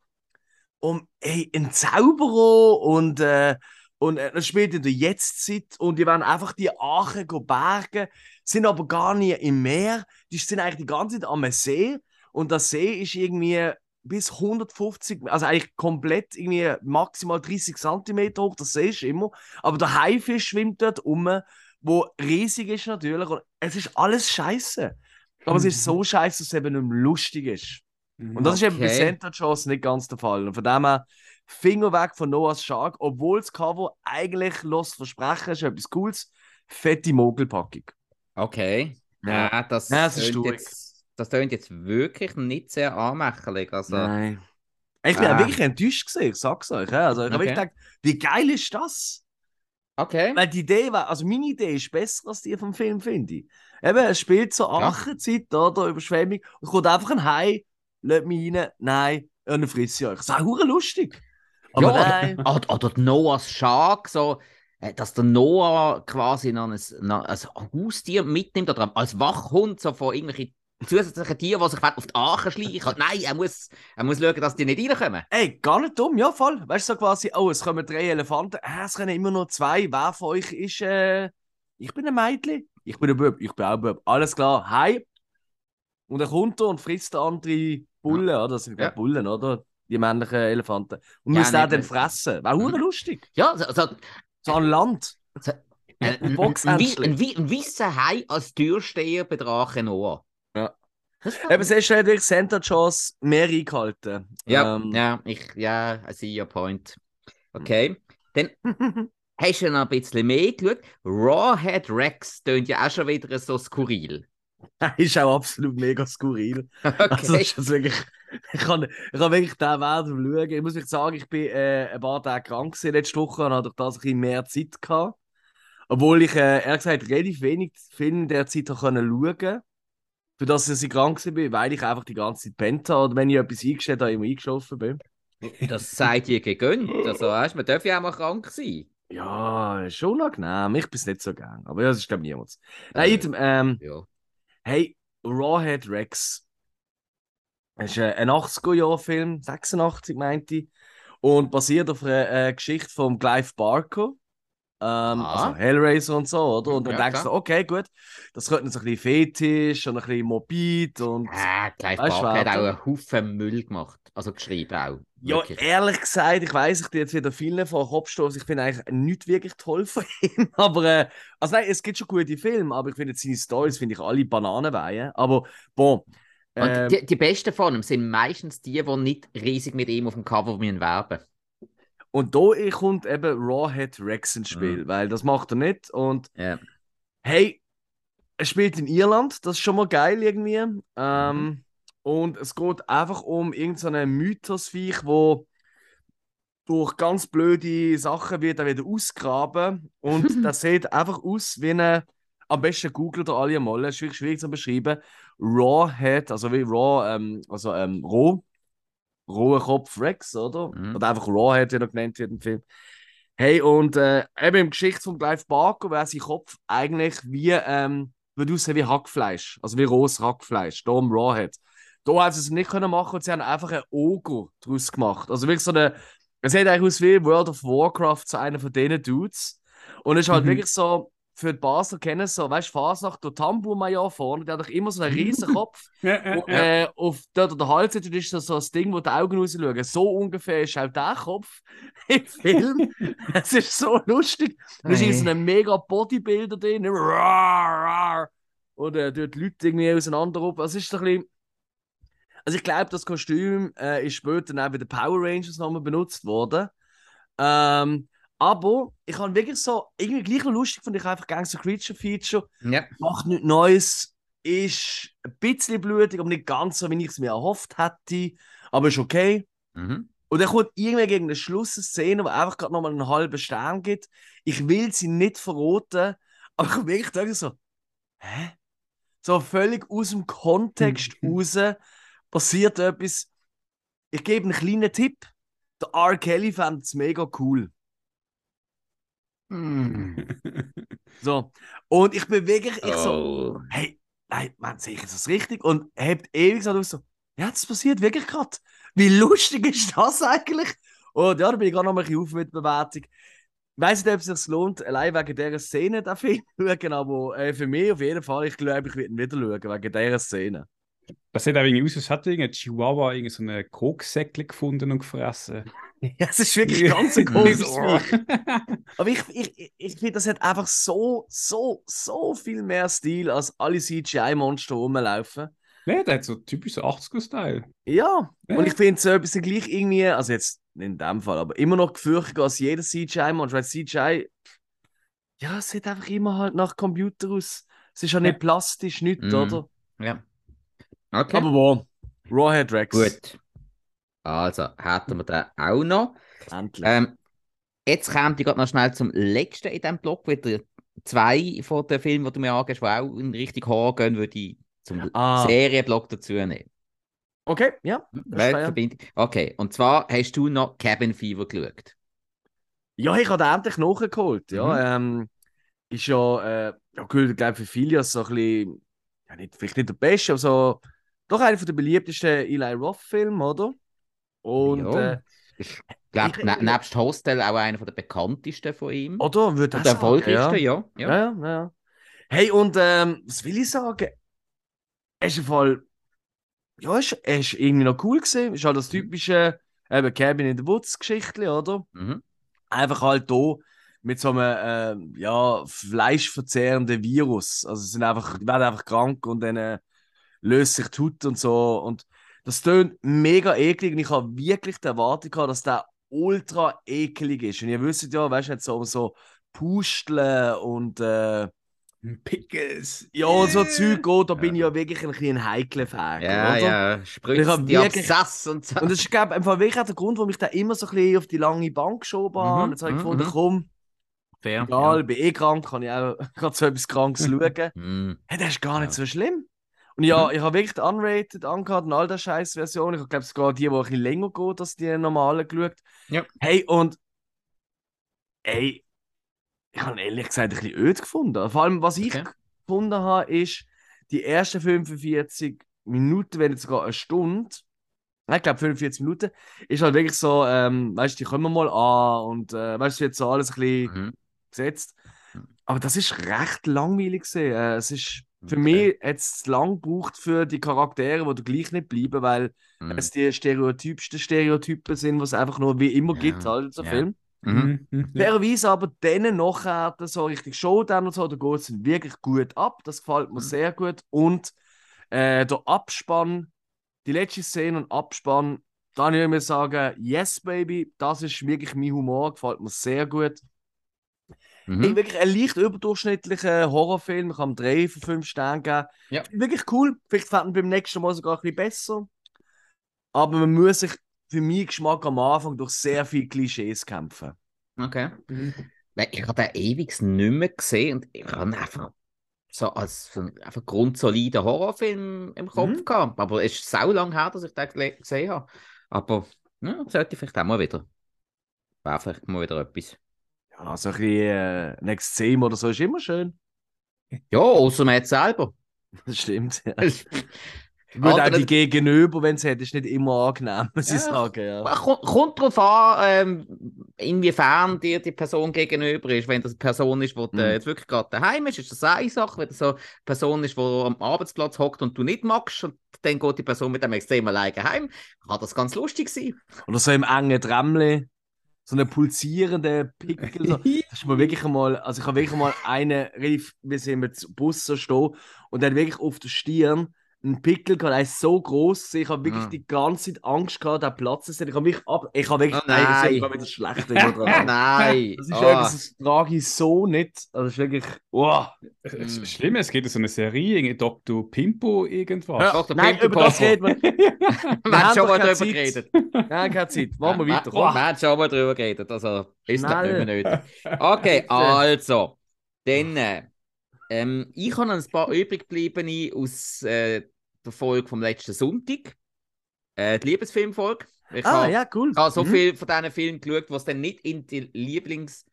um ey, einen Zauberer und, äh, und äh, das spielt in der Jetztzeit und die werden einfach die Aachen bergen, sind aber gar nicht im Meer, die sind eigentlich die ganze Zeit am See und der See ist irgendwie bis 150, also eigentlich komplett irgendwie maximal 30 cm hoch, das See ist immer, aber der Haifisch schwimmt dort um, wo riesig ist natürlich und es ist alles scheiße. Aber es ist so scheiße, dass es eben nicht mehr lustig ist. Und das ist eben bei Okay. Santa Jaws nicht ganz der Fall. Und von dem her, Finger weg von Noah's Shark, obwohl das Cover eigentlich los versprechen ist etwas Cooles. Fette Mogelpackung. Okay. Ja. Ja, das, Ja, es ist tönt jetzt, das tönt jetzt wirklich nicht sehr anmächerlich. Also, Nein. Ich bin Ah. auch wirklich enttäuscht gewesen, ich sag's euch. Ja. Also, ich habe Okay. wirklich gedacht, wie geil ist das? okay. Weil die Idee war, also meine Idee ist besser als die vom Film, finde ich. Eben, es spielt Ja. Achenzeit oder Überschwemmung und kommt einfach ein Hai, lädt mich rein, nein, und dann frisst sie euch. Das ist auch lustig. Aber ja, nein. Oder, oder, oder Noahs Shark, so, äh, dass der Noah quasi noch ein, noch ein Haustier mitnimmt oder als Wachhund so von irgendwelchen zusätzlichen Tieren, die sich auf die Aachen schleichen. Nein, er muss, er muss schauen, dass die nicht reinkommen. Ey, gar nicht dumm, ja voll. Weißt du, so quasi, oh, es kommen drei Elefanten, äh, es können immer nur zwei. Wer von euch ist, äh, ich bin ein Mädchen, ich bin ein Bub, ich bin auch ein Bub. Alles klar, hi. Und dann kommt er und frisst andere Bullen, oder? Das sind Ja. ja. Bullen, oder? Die männlichen Elefanten. Und Ja, muss den dann fressen. Wäre Mhm. lustig. Ja, so, so, an Land. so, äh, ein, ein, Boxhändchen. ein, ein, ein weißer Hai als Türsteher bei Drache Noah. Ja. Eben, siehst du, durch Santa Jaws mehr eingehalten. ja, Ähm, ja, ich, ja, I see your point. Okay. Dann hast du noch ein bisschen mehr geschaut. Rawhead Rex tönt ja auch schon wieder so skurril. ist auch absolut mega skurril. Also, Okay. ist das wirklich, ich kann, ich kann wirklich den Wert schauen. Ich muss mich sagen, ich bin äh, ein paar Tage krank gewesen letzte Woche und hatte durch das ein bisschen mehr Zeit gehabt. Obwohl ich, äh, ehrlich gesagt, relativ wenig Filme in der Zeit habe können schauen für das ich krank war, weil ich einfach die ganze Zeit pennt habe oder wenn ich etwas eingestellt habe, immer eingeschlafen bin. Das seid ihr gegönnt. Also, weißt, man darf ja auch mal krank sein. Ja, schon unangenehm. Ich bin es nicht so gern. Aber ja, das ist, glaube ich, niemand. Nein, Äh, ähm, Ja. Hey, Rawhead Rex. Das ist äh, ein 80er-Jahr-Film, 86 meinte ich. Und basiert auf einer äh, Geschichte von Clive Barker. Ähm, also Hellraiser und so, oder? Und dann Ja, denkst du, okay, gut, das könnte so ein bisschen fetisch und ein bisschen morbid und. Ah, Clive Barker hat auch einen Haufen Müll gemacht. Also geschrieben auch. Ja, Wirklich. ehrlich gesagt, ich weiß, ich bin jetzt wieder vielen vor den Kopf stoßen. Ich finde eigentlich nicht wirklich toll von ihm. Aber, äh, also nein, es gibt schon gute Filme, aber ich finde seine Stories, finde ich alle Bananenweihen. Aber, bon. Und ähm, die, die besten von ihm sind meistens die, die nicht riesig mit ihm auf dem Cover werben Und da kommt eben Rawhead Rex ins Spiel, weil das macht er nicht. Und Ja. hey, er spielt in Irland, das ist schon mal geil irgendwie. Ähm, Mhm. Und es geht einfach um irgendeinen Mythosviech, wo durch ganz blöde Sachen wird er wieder ausgraben. Und das sieht einfach aus wie eine. Am besten googelt ihr alle mal, wirklich schwierig zu beschreiben. Rawhead, also wie Raw, ähm, also ähm, roh, roher Kopf Rex, oder? Mhm. Oder einfach Rawhead, wie er genannt wird im Film. Hey, und äh, eben im Geschichte von Clive Barker wäre sein Kopf eigentlich wie, ähm, würde aussehen wie Hackfleisch, also wie rohes Hackfleisch, da im Rawhead. Da haben sie es nicht können machen und sie haben einfach ein Ogo daraus gemacht. Also wirklich so eine, es sieht eigentlich aus wie World of Warcraft, so einer von denen Dudes. Und es ist halt Mhm. wirklich so, für die Basler kennen so, weißt du, Fasnacht, der Tambour-Major vorne, der hat doch immer so einen riesen Kopf. Ja, ja, Und, ja. äh, auf dort an der Hals ist das so das Ding, wo die Augen rausschauen. So ungefähr ist auch der Kopf im Film. es ist so lustig. Da ist Hey. so ein mega Bodybuilder drin. Und äh, dort die Leute irgendwie auseinander. Also, es ist so ein bisschen. Also, ich glaube, das Kostüm äh, ist später dann auch bei den Power Rangers nochmal benutzt worden. Ähm, aber ich habe wirklich so, irgendwie gleich noch lustig, fand ich einfach Gangster Creature Feature Ja. macht nichts Neues, ist ein bisschen blutig, aber nicht ganz so, wie ich es mir erhofft hätte. Aber ist okay. Mhm. Und dann kommt irgendwie gegen den Schluss eine Szene, wo einfach gerade nochmal einen halben Stern gibt. Ich will sie nicht verraten, aber ich habe wirklich gedacht so, hä? So völlig aus dem Kontext raus passiert etwas. ich gebe einen kleinen Tipp. Der R. Kelly fand es mega cool. So. Und ich bin wirklich, ich so, Oh. hey, nein, man, sehe ich das richtig? Und hebt ewig so so, ja, das passiert wirklich gerade. Wie lustig ist das eigentlich? Und ja, da bin ich gerade noch mal ein bisschen auf mit der Bewertung. Ich weiss nicht, ob es sich lohnt, allein wegen dieser Szene den Film zu schauen, aber äh, für mich auf jeden Fall, ich glaube, ich werde ihn wieder schauen, wegen dieser Szene. Das sieht auch irgendwie aus, als hätte irgendein Chihuahua irgendwie so einen Koksäckchen gefunden und gefressen. Ja, es ist wirklich ganz ein komisches. Aber ich, ich, ich- finde, das hat einfach so, so, so viel mehr Stil, als alle CGI-Monster rumlaufen. Ne, der hat so typisch so 80er-Style. Ja, Ja. und ich finde so etwas gleich irgendwie, also jetzt nicht in dem Fall, aber immer noch gefürchtet als jeder CGI-Monster, weil CGI, ja, es sieht einfach immer halt nach Computer aus. Es ist ja nicht Ja. plastisch, nicht, Mhm. oder? Ja. Okay. Aber wo? Rawhead Rex. Gut. Also, hätten wir den auch noch. Endlich. Ähm, jetzt kommt ich gerade noch schnell zum letzten in diesem Block. Wieder zwei von den Filmen, die du mir angehst, die auch in Richtung Horror gehen, würde ich zum Ah. Serienblock dazu nehmen. Okay, ja. Weltverbindung. Okay, und zwar hast du noch Cabin Fever geschaut. Ja, ich habe endlich nachgeholt. Ja, ähm, ist ja, äh, ja ich glaube für viele so ein bisschen, ja, nicht, vielleicht nicht der beste, aber so, doch einer der beliebtesten Eli Roth-Filme, oder? Und, Ja. äh, Ich glaube, ne, nebst Hostel auch einer der bekanntesten von ihm. oder? Würde und das der erfolgreichste, ja. ja. Ja, ja, ja. Hey, und ähm, was will ich sagen? Er ist Fall, ja, ist, er ist irgendwie noch cool gewesen. Ist halt das typische, eben Cabin in the Woods Geschichte, oder? Mhm. einfach halt da mit so einem ähm, ja, fleischverzehrenden Virus. Also sie sind einfach, die werden einfach krank und dann äh, löst sich die Haut und so. Und das tönt mega eklig und ich habe wirklich die Erwartung gehabt, dass der ultra eklig ist. Und ihr wisst ja, weißt du, so, so Pusteln und äh, Pickles. ja, und so Zeug geht, da bin ich ja wirklich ein bisschen ein heikler Fan. Ja, oder? ja, Ich Spritzen, hab die wirklich- Absatz und so. Und das ist, glaube ich, einfach wirklich auch der Grund, warum ich da immer so ein bisschen auf die lange Bank geschoben habe. Mhm, Und Jetzt habe ich mhm, gefunden, mhm. komm, Fair, Egal, bin eh krank, kann ich auch gerade so etwas Krankes schauen. Ja. Mhm. Hey, das ist gar nicht Ja. so schlimm. Und ja, ich habe wirklich die Unrated angehört und all der scheiß Version. Ich glaube sogar die, die ein bisschen länger geht als die normalen geschaut. Ja. Hey, und ey, ich habe ehrlich gesagt ein bisschen öd gefunden. Vor allem, was ich Okay. gefunden habe, ist, die ersten 45 Minuten, wenn nicht sogar eine Stunde, ich glaube 45 Minuten, ist halt wirklich so, ähm, weißt du, die kommen mal an und äh, weißt du, jetzt so alles ein bisschen Mhm. gesetzt. Mhm. Aber das ist recht langweilig gewesen. Äh, es ist für Okay. mich jetzt lang gebraucht für die Charaktere, die gleich nicht bleiben, weil Mhm. es die stereotypsten Stereotypen sind, was es einfach nur wie immer Ja, gibt halt in so ja. Film. Mhm. Mhm. Ja. Fairerweise aber denen nachher so richtig Showdown und so, da geht es wirklich gut ab. Das gefällt mir Mhm. sehr gut. Und äh, der Abspann, die letzte Szene und Abspann, da kann ich mir sagen, yes, baby, das ist wirklich mein Humor, gefällt mir sehr gut. Mhm. Wirklich ein leicht überdurchschnittlicher Horrorfilm. Ich kann ihm drei von fünf Sternen geben. Ja. Wirklich cool. Vielleicht fällt ihn beim nächsten Mal sogar ein bisschen besser. Aber man muss sich für meinen Geschmack am Anfang durch sehr viele Klischees kämpfen. Okay. Mhm. Nein, ich habe den ewig nicht mehr gesehen und ich habe ihn einfach so als so einen einfach grundsoliden Horrorfilm im Kopf Mhm. gehabt. Aber es ist sau lang her, dass ich den gesehen habe. Aber ja, sollte ich vielleicht auch mal wieder. Wäre vielleicht mal wieder etwas. Ja, so ein bisschen äh, Next Theme oder so ist immer schön. Ja, außer man hat selber. Das stimmt. Ja. Gut, auch die Gegenüber, wenn es hat, ist nicht immer angenehm, muss Ja. ich sagen. Ja. Kommt, darauf an, ähm, inwiefern dir die Person gegenüber ist. Wenn das eine Person ist, die Mhm. äh, jetzt wirklich gerade daheim ist, ist das eine Sache. Wenn das so eine Person ist, die am Arbeitsplatz hockt und du nicht magst, und dann geht die Person mit dem extrem alleine heim, kann das ganz lustig sein. Oder so im engen Trämmli, so eine pulsierende Pickel. So. Das ist mir wirklich einmal, also ich habe wirklich einmal einen, relativ, wir sind mit Bus so stehen und hat wirklich auf der Stirn einen Pickel gehabt, der ist so groß, ich habe wirklich Ah. die ganze Zeit Angst gehabt, der Platz ist. Ich habe wirklich ab, ich habe wirklich, Oh nein, das ist nein. wieder schlecht. Nein. Das ist Ah. etwas, das trage ich so nicht. Also das ist wirklich, wow. Es ist schlimm, es geht um so eine Serie, irgendwie Dr. Pimpo irgendwas. Ja, Dr. nein, Pimple über das Popper. reden wir. Wir haben schon mal drüber Zeit. geredet. Nein, keine Zeit. Machen wir weiter. Wir, haben schon mal drüber geredet. Also ist das Schnell. nicht mehr nötig. Okay, also. Dann, äh, ähm, ich habe ein paar übrig gebliebene aus äh, der Folge vom letzten Sonntag. Äh, die Liebesfilmfolge. Ich Ah, habe ja, cool. ich habe so Mhm. viel von diesen Filmen geschaut, die es dann nicht in die Lieblings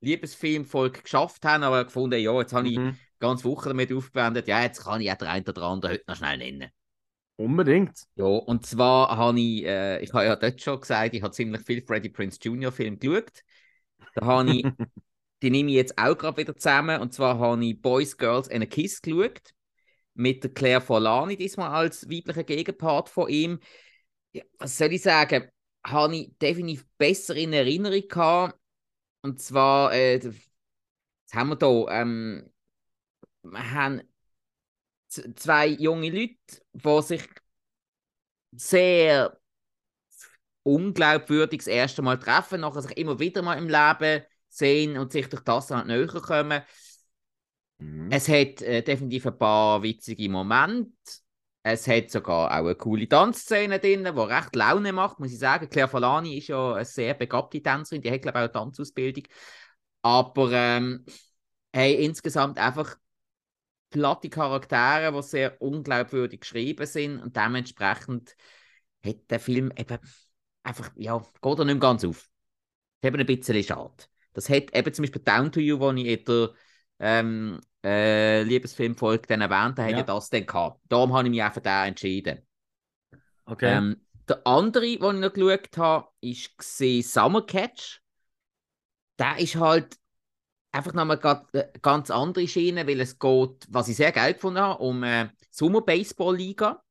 Liebesfilmfolge geschafft haben, aber gefunden, ja, jetzt habe ich Mhm. die ganze Woche damit aufgewendet, ja, jetzt kann ich auch den einen oder anderen heute noch schnell nennen. Unbedingt. Ja, und zwar habe ich, äh, ich habe ja dort schon gesagt, ich habe ziemlich viel Freddie Prince Jr. Film geschaut. Da habe ich, die nehme ich jetzt auch gerade wieder zusammen, und zwar habe ich Boys, Girls and a Kiss geschaut, mit der Claire Forlani diesmal als weiblicher Gegenpart von ihm. Ja, was soll ich sagen, habe ich definitiv besser in Erinnerung gehabt, und zwar, äh, was haben wir da, ähm, wir haben zwei junge Leute, die sich sehr unglaubwürdig das erste Mal treffen, nachher sich immer wieder mal im Leben sehen und sich durch das dann näher kommen. Mhm. Es hat äh, definitiv ein paar witzige Momente. Es hat sogar auch eine coole Tanzszene drin, die recht Laune macht, muss ich sagen. Claire Falani ist ja eine sehr begabte Tänzerin, die hat, glaube ich, auch eine Tanzausbildung. Aber ähm, hey, insgesamt einfach platte Charaktere, die sehr unglaubwürdig geschrieben sind und dementsprechend hat der Film eben einfach, ja, geht er nicht mehr ganz auf. Das ist eben ein bisschen schade. Das hat eben zum Beispiel Down to You, wo ich in der ähm, äh, Liebesfilmfolge dann erwähnt habe, Ja. ja. das dann gehabt. Darum habe ich mich auch für den entschieden. Okay. Ähm, der andere, den ich noch geschaut habe, ist gesehen Summer Catch. Der ist halt einfach nochmal grad, äh, ganz andere Schiene, weil es geht, was ich sehr geil gefunden habe, um äh, Summer Baseball Liga.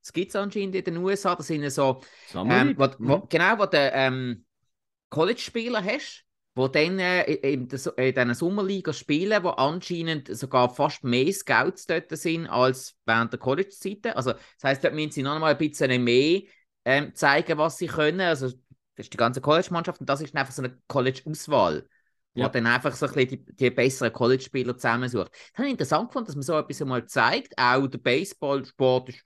Das gibt es anscheinend in den USA. Das sind so ähm, wo, wo, Mhm. genau, wo du ähm, College-Spieler hast, die dann äh, in, in diesen Sommerliga spielen, wo anscheinend sogar fast mehr Scouts dort sind als während der College-Zeiten. Also, das heisst, dort müssen sie noch mal ein bisschen mehr ähm, zeigen, was sie können. Also, das ist die ganze College-Mannschaft und das ist dann einfach so eine College-Auswahl. Wo Ja. dann einfach so ein bisschen die, die besseren College-Spieler zusammensucht. Das habe ich interessant gefunden, dass man so etwas einmal zeigt. Auch der Baseballsport ist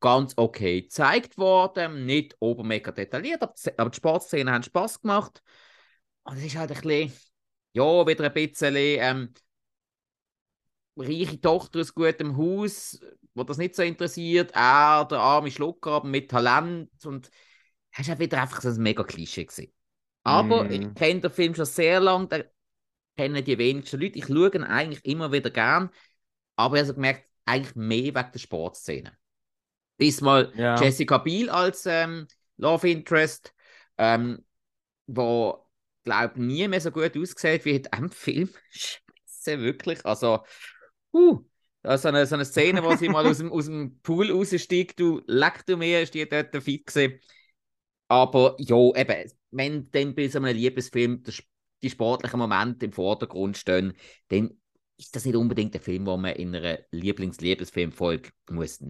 ganz okay gezeigt worden. Nicht obermega detailliert, aber, die- aber die Sportszenen haben Spaß gemacht. Und es ist halt ein bisschen, ja, wieder ein bisschen ähm, reiche Tochter aus gutem Haus, wo das nicht so interessiert. Er, der arme Schlucker, aber mit Talent. Und es ist auch wieder einfach so ein mega Klischee gewesen. Aber Mm. ich kenne den Film schon sehr lange, den kennen die wenigsten Leute. Ich schaue ihn eigentlich immer wieder gern, aber ich habe gemerkt, eigentlich mehr wegen der Sportszene. Diesmal Ja. Jessica Biel als ähm, Love Interest, ähm, wo glaube nie mehr so gut aussieht wie in diesem Film. Scheiße, wirklich. Also, uh, so eine, so eine Szene, wo sie mal aus dem, aus dem Pool raussteigt, du leck du mir, ist die dort fit gewesen. Aber ja, eben, wenn dann bei so einem Liebesfilm die sportlichen Momente im Vordergrund stehen, dann ist das nicht unbedingt der Film, den man in einer Lieblings-Liebesfilmfolge muss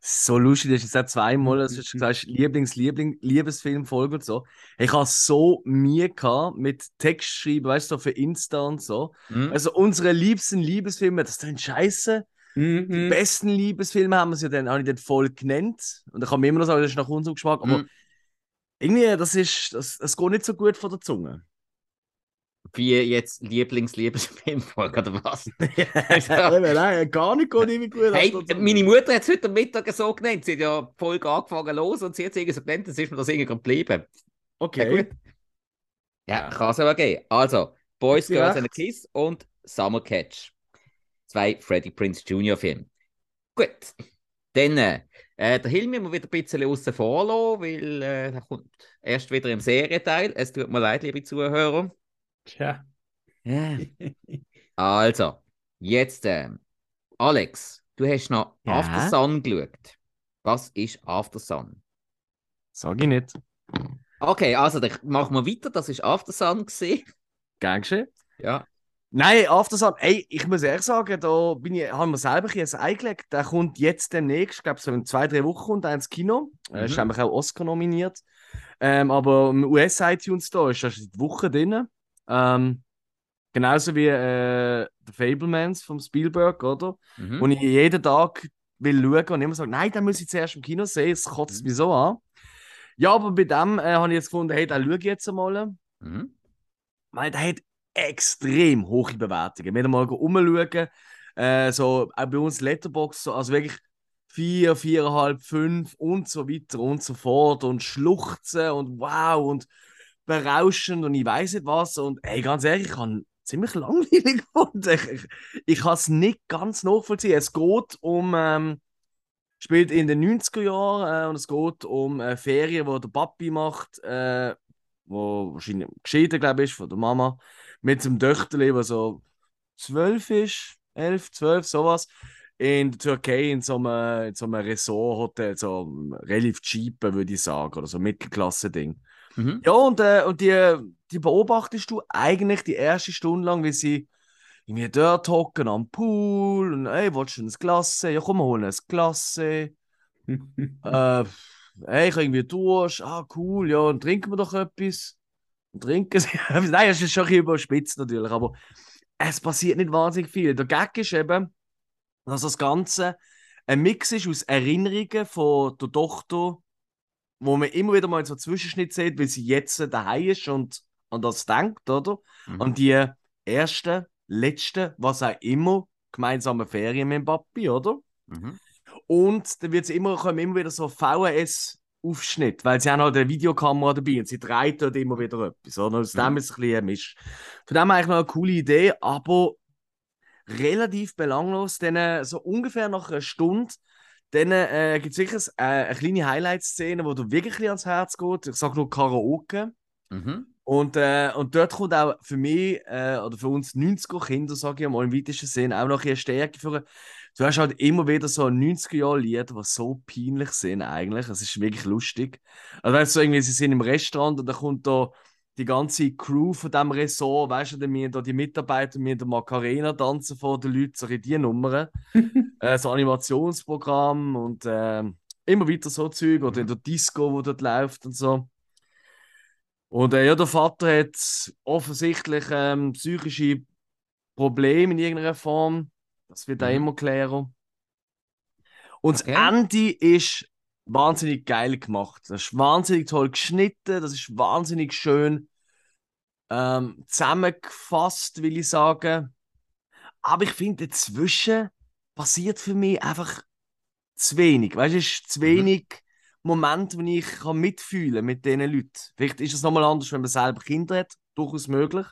So lustig, das ist jetzt auch zweimal, Mhm. dass du gesagt hast, Lieblings, Liebling, Liebesfilmfolge und so. Ich habe so Mühe gehabt mit Text schreiben, weißt du, so für Insta und so. hm? Also unsere liebsten Liebesfilme, das ist dann scheiße. Die Mhm. besten Liebesfilme haben wir sie dann, habe ich dann voll genannt. Und da kann man immer noch sagen, das ist nach unserem Geschmack. Aber Mhm. irgendwie, das ist, das, das geht nicht so gut von der Zunge. Wie jetzt Lieblings-Liebesfilmfolge oder was? Eben, Nein, gar nicht geht irgendwie gut. Hey, meine Mutter hat es heute Mittag so genannt. Sie hat ja die Folge angefangen los und sie hat es irgendwie so genannt, das ist mir das irgendwie geblieben. Ja, Okay. gut. Ja, kann es aber gehen. Also, Boys, Girls and a Kiss und Summer Catch. Zwei Freddie Prince Jr. Filme. Gut. Dann, äh, der Hill müssen wir wieder ein bisschen außen vor lassen, weil äh, der kommt erst wieder im Serienteil. Es tut mir leid, liebe Zuhörer. Tja. Ja. Also, jetzt, ähm, Alex, du hast noch Ja? After Sun geschaut. Was ist After Sun? Sag ich nicht. Okay, also dann machen wir weiter. Das ist After Sun gesehen. Gern geschehen. Ja. Nein, Aftersun, ey, ich muss ehrlich sagen, da bin ich, haben wir selber ein eingelegt. Der kommt jetzt demnächst, ich glaube, so in zwei, drei Wochen kommt er ins Kino. Er ist Mhm. nämlich auch Oscar nominiert. Ähm, aber im US-iTunes da ist er seit Wochen drin. Ähm, genauso wie äh, The Fablemans vom Spielberg, oder? Mhm. Wo ich jeden Tag will schauen und immer sage, nein, den muss ich zuerst im Kino sehen, es kotzt Mhm. mich so an. Ja, aber bei dem äh, habe ich jetzt gefunden, hey, den schaue ich jetzt einmal. Mhm. Weil der hat extrem hohe Bewertungen. Wenn ihr mal umschauen, äh, so auch bei uns Letterbox, so, also wirklich vier, viereinhalb, fünf und so weiter und so fort und schluchzen und wow und berauschend und ich weiß nicht was. Und ey, ganz ehrlich, ich habe ziemlich langweilig gefunden. Ich, ich, kann es nicht ganz nachvollziehen. Es geht um, ähm, spielt in den 90er Jahren äh, und es geht um äh, Ferien, die der Papi macht, äh, wo wahrscheinlich geschieden, glaube ich, von der Mama, mit seinem Töchterli, der so zwölf ist, elf, zwölf, sowas in der Türkei in so einem, in so einem Resort-Hotel, so relativ cheap, würde ich sagen, oder so Mittelklasse-Ding. Mhm. Ja, und, äh, und die, die beobachtest du eigentlich die erste Stunde lang, wie sie irgendwie dort hocken am Pool und ey, willst du ein Klasse? Ja, komm, wir holen ein Klasse. äh, ey, ich irgendwie Durst. Ah, cool, ja, und trinken wir doch etwas. Und trinken sie. Nein, es ist schon ein bisschen überspitzt natürlich, aber es passiert nicht wahnsinnig viel. Der Gag ist eben, dass das Ganze ein Mix ist aus Erinnerungen von der Tochter, wo man immer wieder mal so Zwischenschnitt sieht, weil sie jetzt daheim ist und an das denkt, oder? Mhm. An die erste, letzte, was auch immer, gemeinsame Ferien mit dem Papi, oder? Mhm. Und dann wird immer, kommen immer wieder so VHS Aufschnitt, weil sie haben halt eine Videokamera dabei und sie dreht dort immer wieder etwas. Oder? Aus mhm. dem ist es ein bisschen ein Misch. Von dem eigentlich noch eine coole Idee, aber relativ belanglos. Dann so ungefähr nach einer Stunde dann äh, gibt es sicher äh, eine kleine Highlight-Szene, wo du wirklich ans Herz geht. Ich sage nur Karaoke. Mhm. Und, äh, und dort kommt auch für mich äh, oder für uns 90er-Kinder, sage ich mal, im weitesten Sinne, auch noch eine Stärke für. Du hast halt immer wieder so 90er-Jahre-Lieder, die so peinlich sind eigentlich. Es ist wirklich lustig. Also weißt du, irgendwie, sie sind im Restaurant und da kommt da die ganze Crew von diesem Ressort, weißt du, wir da die Mitarbeiter, wir der Macarena tanzen vor den Leuten, so in die Nummern. äh, so Animationsprogramm und äh, immer wieder so Zeug oder in der Disco, wo dort läuft und so. Und äh, ja, der Vater hat offensichtlich ähm, psychische Probleme in irgendeiner Form. Das wird auch mhm. immer klarer. Und okay. das Ende ist wahnsinnig geil gemacht. Das ist wahnsinnig toll geschnitten, das ist wahnsinnig schön ähm, zusammengefasst, will ich sagen. Aber ich finde, dazwischen passiert für mich einfach zu wenig. Weißt du, es ist zu mhm. wenig mhm. Moment, wo ich kann mitfühlen mit diesen Leuten. Vielleicht ist es nochmal anders, wenn man selber Kinder hat, durchaus möglich.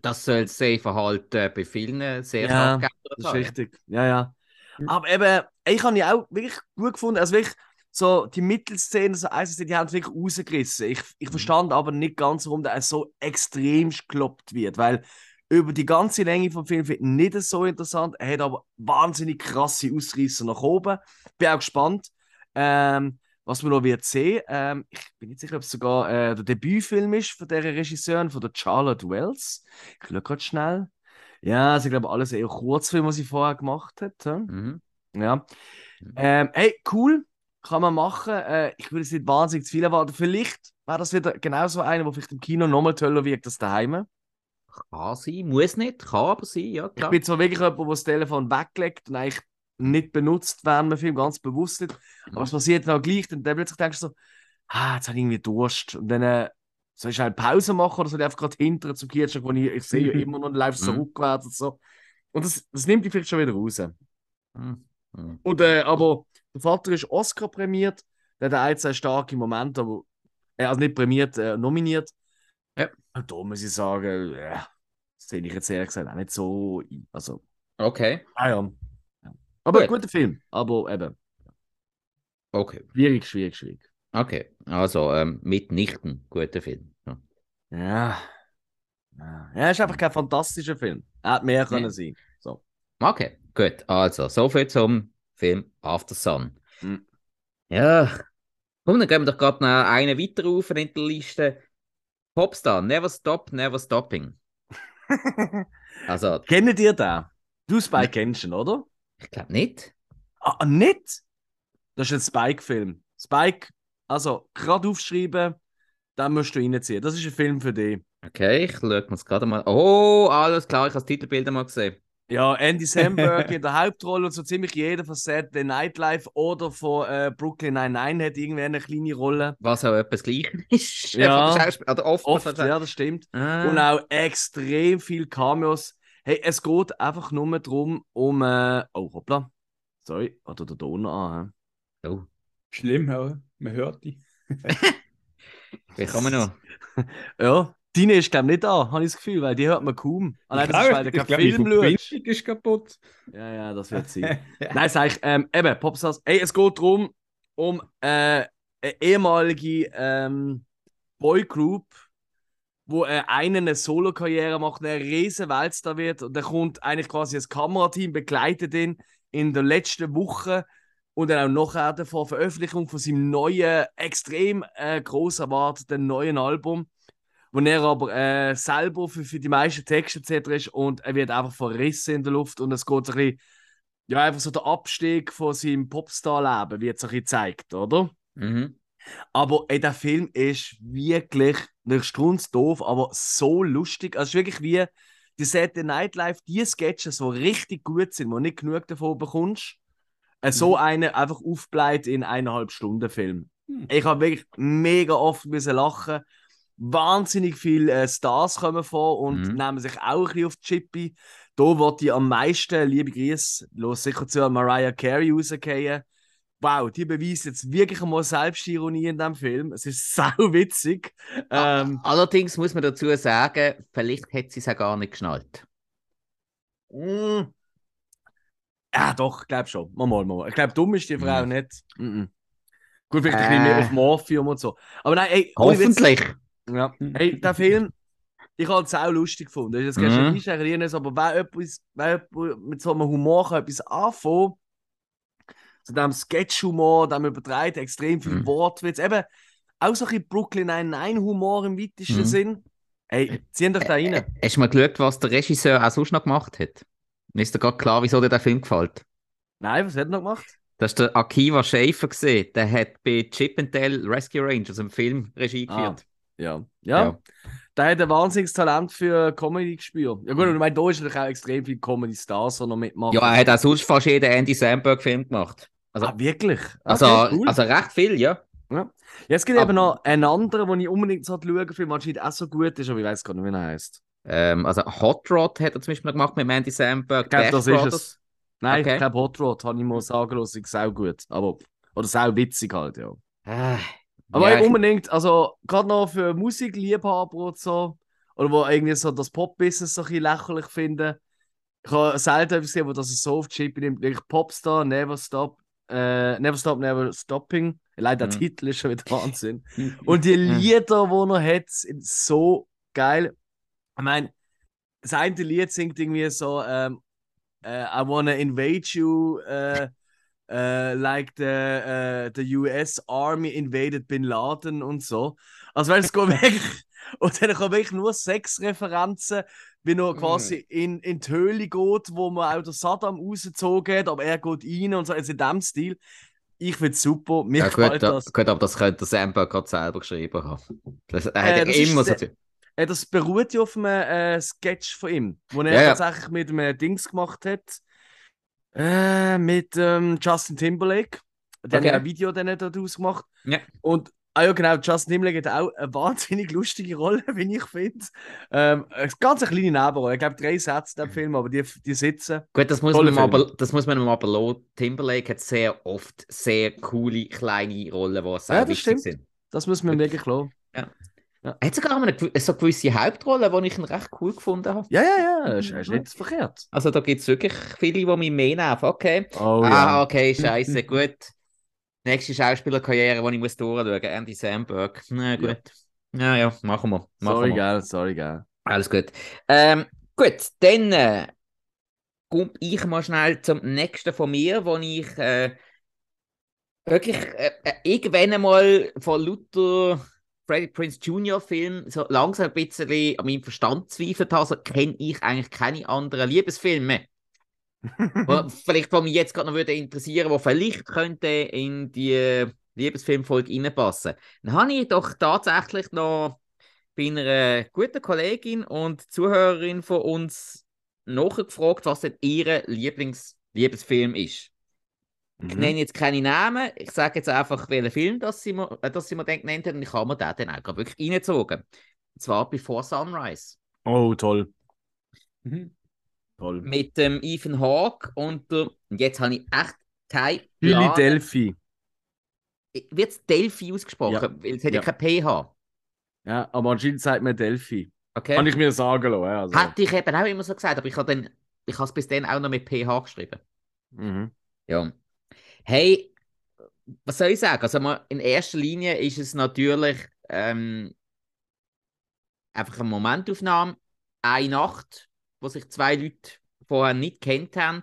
Das soll das Sehverhalten bei vielen sehr ja, Das ist richtig. Ja, ja. Mhm. Aber eben, ich habe ja auch wirklich gut gefunden. Also wirklich, so die Mittelszene, so also, die haben es wirklich rausgerissen. Ich, ich mhm. verstand aber nicht ganz, warum der so extrem gekloppt wird, weil über die ganze Länge vom Film finde ich nicht so interessant. Er hat aber wahnsinnig krasse Ausreißer nach oben. Bin auch gespannt, ähm, was man noch wird sehen. Ähm, ich bin nicht sicher, ob es sogar äh, der Debütfilm ist von der Regisseurin, von der Charlotte Wells. Ich schaue gerade schnell. Ja, also ich glaube, alles eher Kurzfilm, was sie vorher gemacht hat. Mhm. Ja. Mhm. Ähm, hey, cool kann man machen. Äh, ich würde es nicht wahnsinnig zu viel erwarten. Vielleicht wäre das wieder genauso einer, der vielleicht im Kino nochmal toller wirkt als daheim. Kann sein, muss nicht, kann aber sein, ja klar. Ich bin zwar wirklich jemand, der das Telefon weglegt und eigentlich nicht benutzt während dem Film, ganz bewusst nicht. Aber mhm. es passiert dann auch gleich, dann plötzlich denkst du so, ah, jetzt habe ich irgendwie Durst. Und dann äh, soll ich halt Pause machen oder soll ich einfach gerade hinterher zum Kirchstag, wo ich, ich sehe ja immer noch und läuft so mhm. rückwärts und so. Und das, das nimmt dich vielleicht schon wieder raus. Mhm. Und, äh, aber der Vater ist Oscar prämiert. Der hat ein, zwei starke Momente, aber er also nicht prämiert, äh, nominiert. Ja. Und da muss ich sagen, ja, das sehe ich jetzt ehrlich gesagt auch nicht so. Also, okay. Ah, ja. Aber Gut. ein guter Film, aber eben. Okay. Schwierig, schwierig, schwierig. Okay, also ähm, mitnichten guter Film. Ja. ja. Ja, er ist einfach kein fantastischer Film. Er hat mehr können sein. So. Okay, gut. Also, soviel zum Film After Sun. Mhm. Ja, komm, dann gehen wir doch gerade noch einen weiter auf in der Liste. Popstar, Never Stop, Never Stopping. also, Kennt ihr da? Du Spike kennst ihn, oder? Ich glaube nicht. Ah, nicht? Das ist ein Spike-Film. Spike, also gerade aufschreiben, dann musst du reinziehen. Das ist ein Film für dich. Okay, ich schaue mir es gerade mal. Oh, alles klar, ich habe das Titelbild mal gesehen. Ja, Andy Samberg in der Hauptrolle und so ziemlich jeder von Saturday Nightlife oder von äh, Brooklyn Nine-Nine hat irgendwie eine kleine Rolle. Was auch etwas gleich ist. Ja, oder oft, oft ja, das stimmt. Ah. Und auch extrem viele Cameos. Hey, es geht einfach nur darum, um. Äh, oh, hoppla. Sorry, oder der Donner an. Oh. Schlimm, ja. man hört die. Wie kann man noch? Ja, deine ist, glaube ich, nicht da, habe ich das Gefühl, weil die hört man kaum. Allein das ist, weil ich keinen Film. Verbindung ist kaputt. Ja, ja, das wird sein. Nein, sag ich, ähm, eben, Popstars, ey, es geht darum, um äh, eine ehemalige ähm, Boygroup, wo äh, einer eine Solo-Karriere macht, eine riesen Weltstar wird und dann kommt eigentlich quasi das Kamerateam, begleitet ihn in der letzten Woche und dann auch nachher vor Veröffentlichung von seinem neuen, extrem äh, groß erwarteten neuen Album, wo er aber äh, selber für, für die meisten Texte etc. ist und er wird einfach verrissen in der Luft und es geht so ein bisschen, ja, einfach so der Abstieg von seinem Popstar-Leben wird so ein bisschen gezeigt, oder? Mhm. Aber ey, der Film ist wirklich, nicht strunzdoof, aber so lustig. Also es ist wirklich wie die Saturday Night Live, die Sketches, die richtig gut sind, wo nicht genug davon bekommst, äh, so eine einfach aufbleibt in eineinhalb Stunden Film. Hm. Ich habe wirklich mega oft müssen lachen. Wahnsinnig viele äh, Stars kommen vor und Mhm. nehmen sich auch ein bisschen auf die Chippy. Da wird die am meisten, liebe Grüße, los sicher zu Mariah Carey rausgehen. Wow, die beweist jetzt wirklich einmal Selbstironie in diesem Film. Es ist sau witzig. Ähm, Allerdings muss man dazu sagen, vielleicht hat sie es ja gar nicht geschnallt. mm, ja, doch, ich glaube schon. Mal, mal, mal. Ich glaube, dumm ist die Frau Mhm. nicht. Mm-mm. Gut, vielleicht ein bisschen mehr Äh. auf Morphium und so. Aber nein, ey, ohne Witz, Hoffentlich. Ja. Hey, der Film, ich habe es auch lustig gefunden. Das ist Mhm. nicht aber wer, etwas, wer mit so einem Humor kann etwas anfangen zu diesem Sketch-Humor, dem übertreibt extrem viel Mhm. Wortwitz, eben auch so ein Brooklyn Nine-Nine-Humor im weitesten Mhm. Sinn. Ey, ziehen doch da rein. Hast du mal geschaut, was der Regisseur auch sonst noch gemacht hat? Mir ist dir gerade klar, wieso dir der Film gefällt. Nein, was hat er noch gemacht? Das ist der Akiva Schäfer gesehen. Der hat bei Chip and Dale Rescue Rangers im Film Regie Ah, geführt. Ja. Ja, Ja. der hat ein wahnsinniges Talent für Comedy gespürt. Ja gut, und ich meine, da ist natürlich auch extrem viele Comedy-Stars, die noch mitmachen. Ja, er hat auch sonst fast jeden Andy Samberg-Film gemacht. Also, ah, wirklich? also, Okay, cool. also recht viel, ja. Ja, es gibt Aber- eben noch einen anderen, den ich unbedingt so schauen will, der anscheinend auch so gut ist, aber ich weiß gar nicht, wie er heißt. Ähm, also Hot Rod hat er zum Beispiel noch gemacht mit Andy Samberg. Ich glaube, das ist es. Nein, Okay. ich glaube, Hot Rod habe ich mal sagen lassen, ist auch gut. Aber, oder sau witzig halt, ja. Aber ja, ich- unbedingt, also gerade noch für Musikliebhaber und so, oder wo irgendwie so das Pop-Business so ein bisschen lächerlich finden. Ich habe selten etwas gesehen, wo das so auf die Chip nimmt. Wirklich Popstar, Never Stop, äh, Never Stop, Never Stopping. Leider der Mhm. Titel ist schon wieder Wahnsinn. Und die Lieder, die er hat, sind so geil. Ich meine, das eine Lied singt irgendwie so, ähm, äh, I wanna invade you, äh, äh, like the, äh, the US Army invaded Bin Laden und so. Also, es geht wirklich, und dann kommen wirklich nur sechs Referenzen, wie er quasi in, in die Höhle geht, wo man auch der Saddam rausgezogen hat, aber er geht rein und so, also in dem Stil. Ich finde es super, mir Ja, gefällt gut, da, das. gut, aber das könnte der Samberg gerade selber geschrieben haben. Das, er Äh, hat ja das ist immer so. Äh, das beruht ja auf einem äh, Sketch von ihm, wo er Ja, ja. tatsächlich mit einem Dings gemacht hat. Äh, mit ähm, Justin Timberlake. Der Okay. hat ja ein Video dann daraus gemacht. Ja. Und, ah ja, genau, Justin Timberlake hat auch eine wahnsinnig lustige Rolle, wie ich finde. Ähm, eine ganz eine kleine Nebenrolle. Ich glaube, drei Sätze in dem Film, aber die, die sitzen. Gut, das muss, man ihm Film. aber, das muss man ihm aber lassen. Timberlake hat sehr oft sehr coole kleine Rollen, die sehr Ja, das wichtig stimmt. sind. Das muss man wirklich lassen. Er hat sogar eine, so gewisse Hauptrolle, die ich ihn recht cool gefunden habe. Ja, ja, ja, ist, ist nicht verkehrt. Also da gibt es wirklich viele, die mich mehr nerven. Okay. Oh ah, okay, scheiße, gut. Nächste Schauspielerkarriere, die ich muss durchschauen muss. Andy Samberg. Na gut. Ja, ja, machen wir. Machen Sorry, wir. gell, sorry, gell. Alles gut. Ähm, gut, dann äh, komme ich mal schnell zum nächsten von mir, wo ich äh, wirklich äh, äh, irgendwann einmal von Luther Freddie Prince Jr. Film so langsam ein bisschen an meinem Verstand zweifelt habe, also kenne ich eigentlich keine anderen Liebesfilme. Vielleicht, was mich jetzt gerade noch würde interessieren, wo vielleicht könnte in die Liebesfilmfolge reinpassen. Dann habe ich doch tatsächlich noch bei einer guten Kollegin und Zuhörerin von uns nachgefragt, was denn ihr Lieblings-Liebesfilm ist. Ich Mhm. nenne jetzt keine Namen, ich sage jetzt einfach, welchen Film das sie mir, äh, das sie mir dann genannt haben und ich habe mir den dann auch gerade wirklich reingezogen. Und zwar Before Sunrise. Oh, toll. Mhm. Toll. Mit dem Ethan Hawke und der, und jetzt habe ich echt kein Billy Plan. Delphi. Wird es Delphi ausgesprochen? Ja. Weil es hat ja, Ja. kein PH. Ja, aber anscheinend sagt man Delphi. Okay. Kann ich mir sagen lassen. ja, Also. Hätte ich eben auch immer so gesagt, aber ich habe dann, ich habe es bis dann auch noch mit PH geschrieben. Mhm. Ja. Hey, was soll ich sagen? Also in erster Linie ist es natürlich ähm, einfach eine Momentaufnahme, eine Nacht, wo sich zwei Leute vorher nicht kennt haben.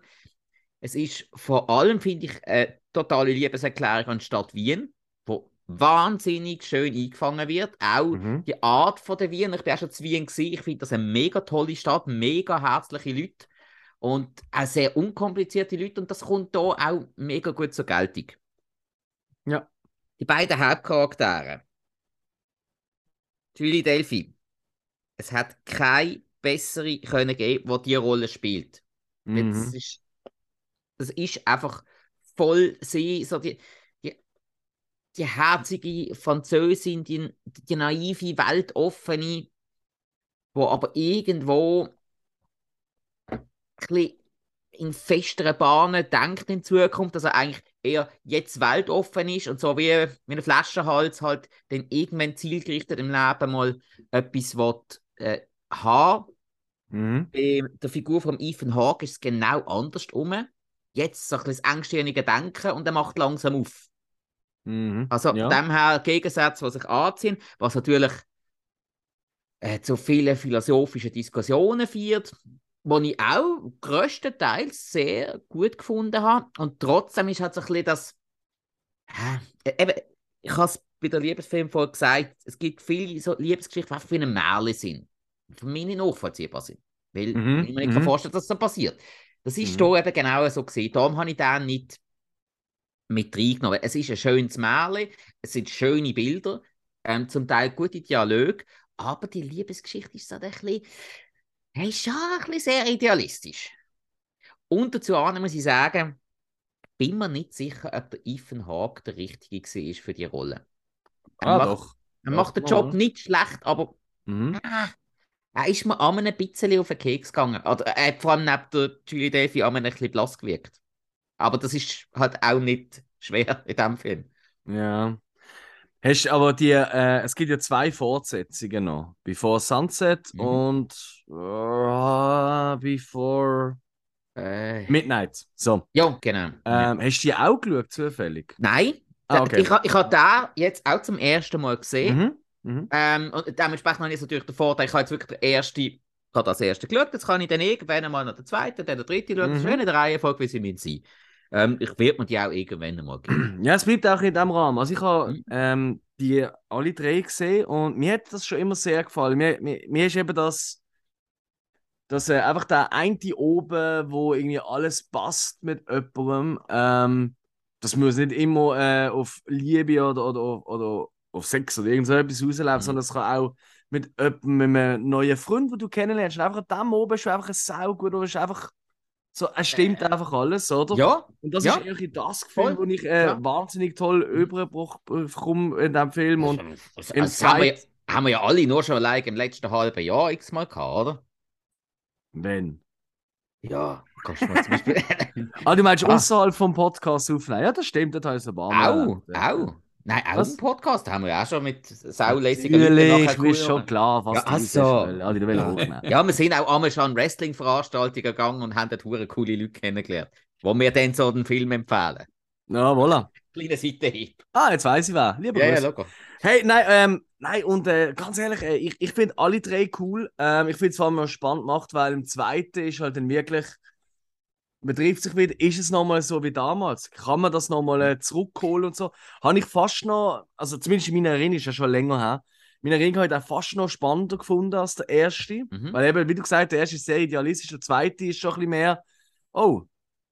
Es ist vor allem, finde ich, eine totale Liebeserklärung an die Stadt Wien, wo wahnsinnig schön eingefangen wird. Auch Mhm. die Art von der Wien, ich bin auch schon zu Wien gewesen, ich finde das eine mega tolle Stadt, mega herzliche Leute und auch sehr unkomplizierte Leute und das kommt hier auch mega gut zur Geltung. Ja. Die beiden Hauptcharaktere. Julie Delphi. Es hat keine bessere können geben, die diese Rolle spielt. Weil Das Mhm. ist, das ist einfach voll sie, so die, die, die herzige Französin, die, die naive, weltoffene, wo aber irgendwo bisschen in festeren Bahnen denkt in Zukunft, dass er eigentlich eher jetzt weltoffen ist und so wie, wie ein Flaschenhals halt dann irgendwann zielgerichtet im Leben mal etwas will, äh, haben Mhm. bei der Figur von Ethan Hawke ist es genau andersrum. Jetzt so ein bisschen das engstirnige Denken und er macht langsam auf. Mhm. Also ja. dem her Gegensätze, die sich anziehen, was natürlich äh, zu vielen philosophischen Diskussionen führt, die ich auch größtenteils sehr gut gefunden habe. Und trotzdem ist halt so ein bisschen das. Äh, eben, ich habe es bei der Liebesfilm vorher gesagt, es gibt viele so Liebesgeschichten, die einfach wie ein Märchen sind. Für mich nicht nachvollziehbar sind. Weil Mhm, ich mir nicht mhm. kann vorstellen dass das so passiert. Das ist Mhm. hier eben genau so gesehen. Darum habe ich den nicht mit reingenommen. Es ist ein schönes Märchen, es sind schöne Bilder, ähm, zum Teil gute Dialoge, aber die Liebesgeschichte ist so ein bisschen, hey, schon ein bisschen sehr idealistisch. Und dazu muss ich sagen, bin mir nicht sicher, ob der Ethan Hawke der Richtige war für die Rolle. Er Ah, macht, doch. Er macht den ja. Job nicht schlecht, aber Mhm. ah, er ist mir einmal ein bisschen auf den Keks gegangen. Oder er hat vor allem neben der Julie Delphi einmal ein bisschen blass gewirkt. Aber das ist halt auch nicht schwer in diesem Film. Ja. Hast aber die, äh, es gibt ja zwei Fortsetzungen noch. Before Sunset Mhm. und äh, Before Äh, Midnight. So. ja, genau. Ja. Ähm, Hast du die auch geschaut, zufällig? Nein, Ah, da- okay. ich, ich habe den jetzt auch zum ersten Mal gesehen. Mhm. Mhm. Ähm, und dementsprechend habe ich natürlich den Vorteil, ich habe jetzt wirklich den ersten, ich habe das erste geschaut, jetzt kann ich dann irgendwann einmal noch den zweiten, dann den dritten schauen. Das ist Mhm. in der Reihenfolge, wie sie müssen sein. Ähm, ich werde mir die auch irgendwann einmal geben. Ja, es bleibt auch in diesem Rahmen. Also ich habe Mhm. ähm, die alle drei gesehen und mir hat das schon immer sehr gefallen. Mir, mir, mir ist eben das, dass äh, einfach der eine oben, wo irgendwie alles passt mit jemandem, ähm, das muss nicht immer äh, auf Liebe oder, oder, oder auf Sex oder irgend so etwas rauslaufen, Mhm. sondern es kann auch mit jemandem, mit einem neuen Freund, den du kennenlernst. Und einfach an dem oben ist einfach ein Saugut oder ist einfach so, es stimmt einfach alles, oder? Ja, Und das Ja. ist irgendwie das Gefühl, Voll. ich äh, Ja. wahnsinnig toll überbekomme in diesem Film. Und also, im das haben, wir, haben wir ja alle nur schon allein im letzten halben Jahr x-mal gehabt, oder? wenn. Ja, kannst du mal zum Beispiel. Ah, du meinst Ah. außerhalb vom Podcast aufnehmen? Ja, das stimmt, das heißt aber Au, au. Nein, auch Was? im Podcast haben wir auch schon mit saulässigen Natürlich, nachher ist schon klar, was Ja, du ach raus so. hast, weil alle will Ja. Ja, wir sind auch einmal schon an Wrestling-Veranstaltungen gegangen und haben dort hure coole Leute kennengelernt, wo wir dann so den Film empfehlen. Ja, voilà. Kleine Seitenhieb. Ah, jetzt weiß ich wer. Lieber Ja, ja, Grüß. locker. Hey, nein, ähm, nein, und äh, ganz ehrlich, äh, ich, ich finde alle drei cool. Ähm, ich finde es vor allem auch spannend gemacht, weil im zweiten ist halt dann wirklich, man trifft sich wieder, ist es nochmal so wie damals? Kann man das nochmal äh, zurückholen und so? Habe ich fast noch, also zumindest in meiner Erinnerung, ist ja schon länger her, meine Erinnerung habe ich auch fast noch spannender gefunden als der erste. Mhm. Weil eben, wie du gesagt hast, der erste ist sehr idealistisch, der zweite ist schon ein bisschen mehr, oh,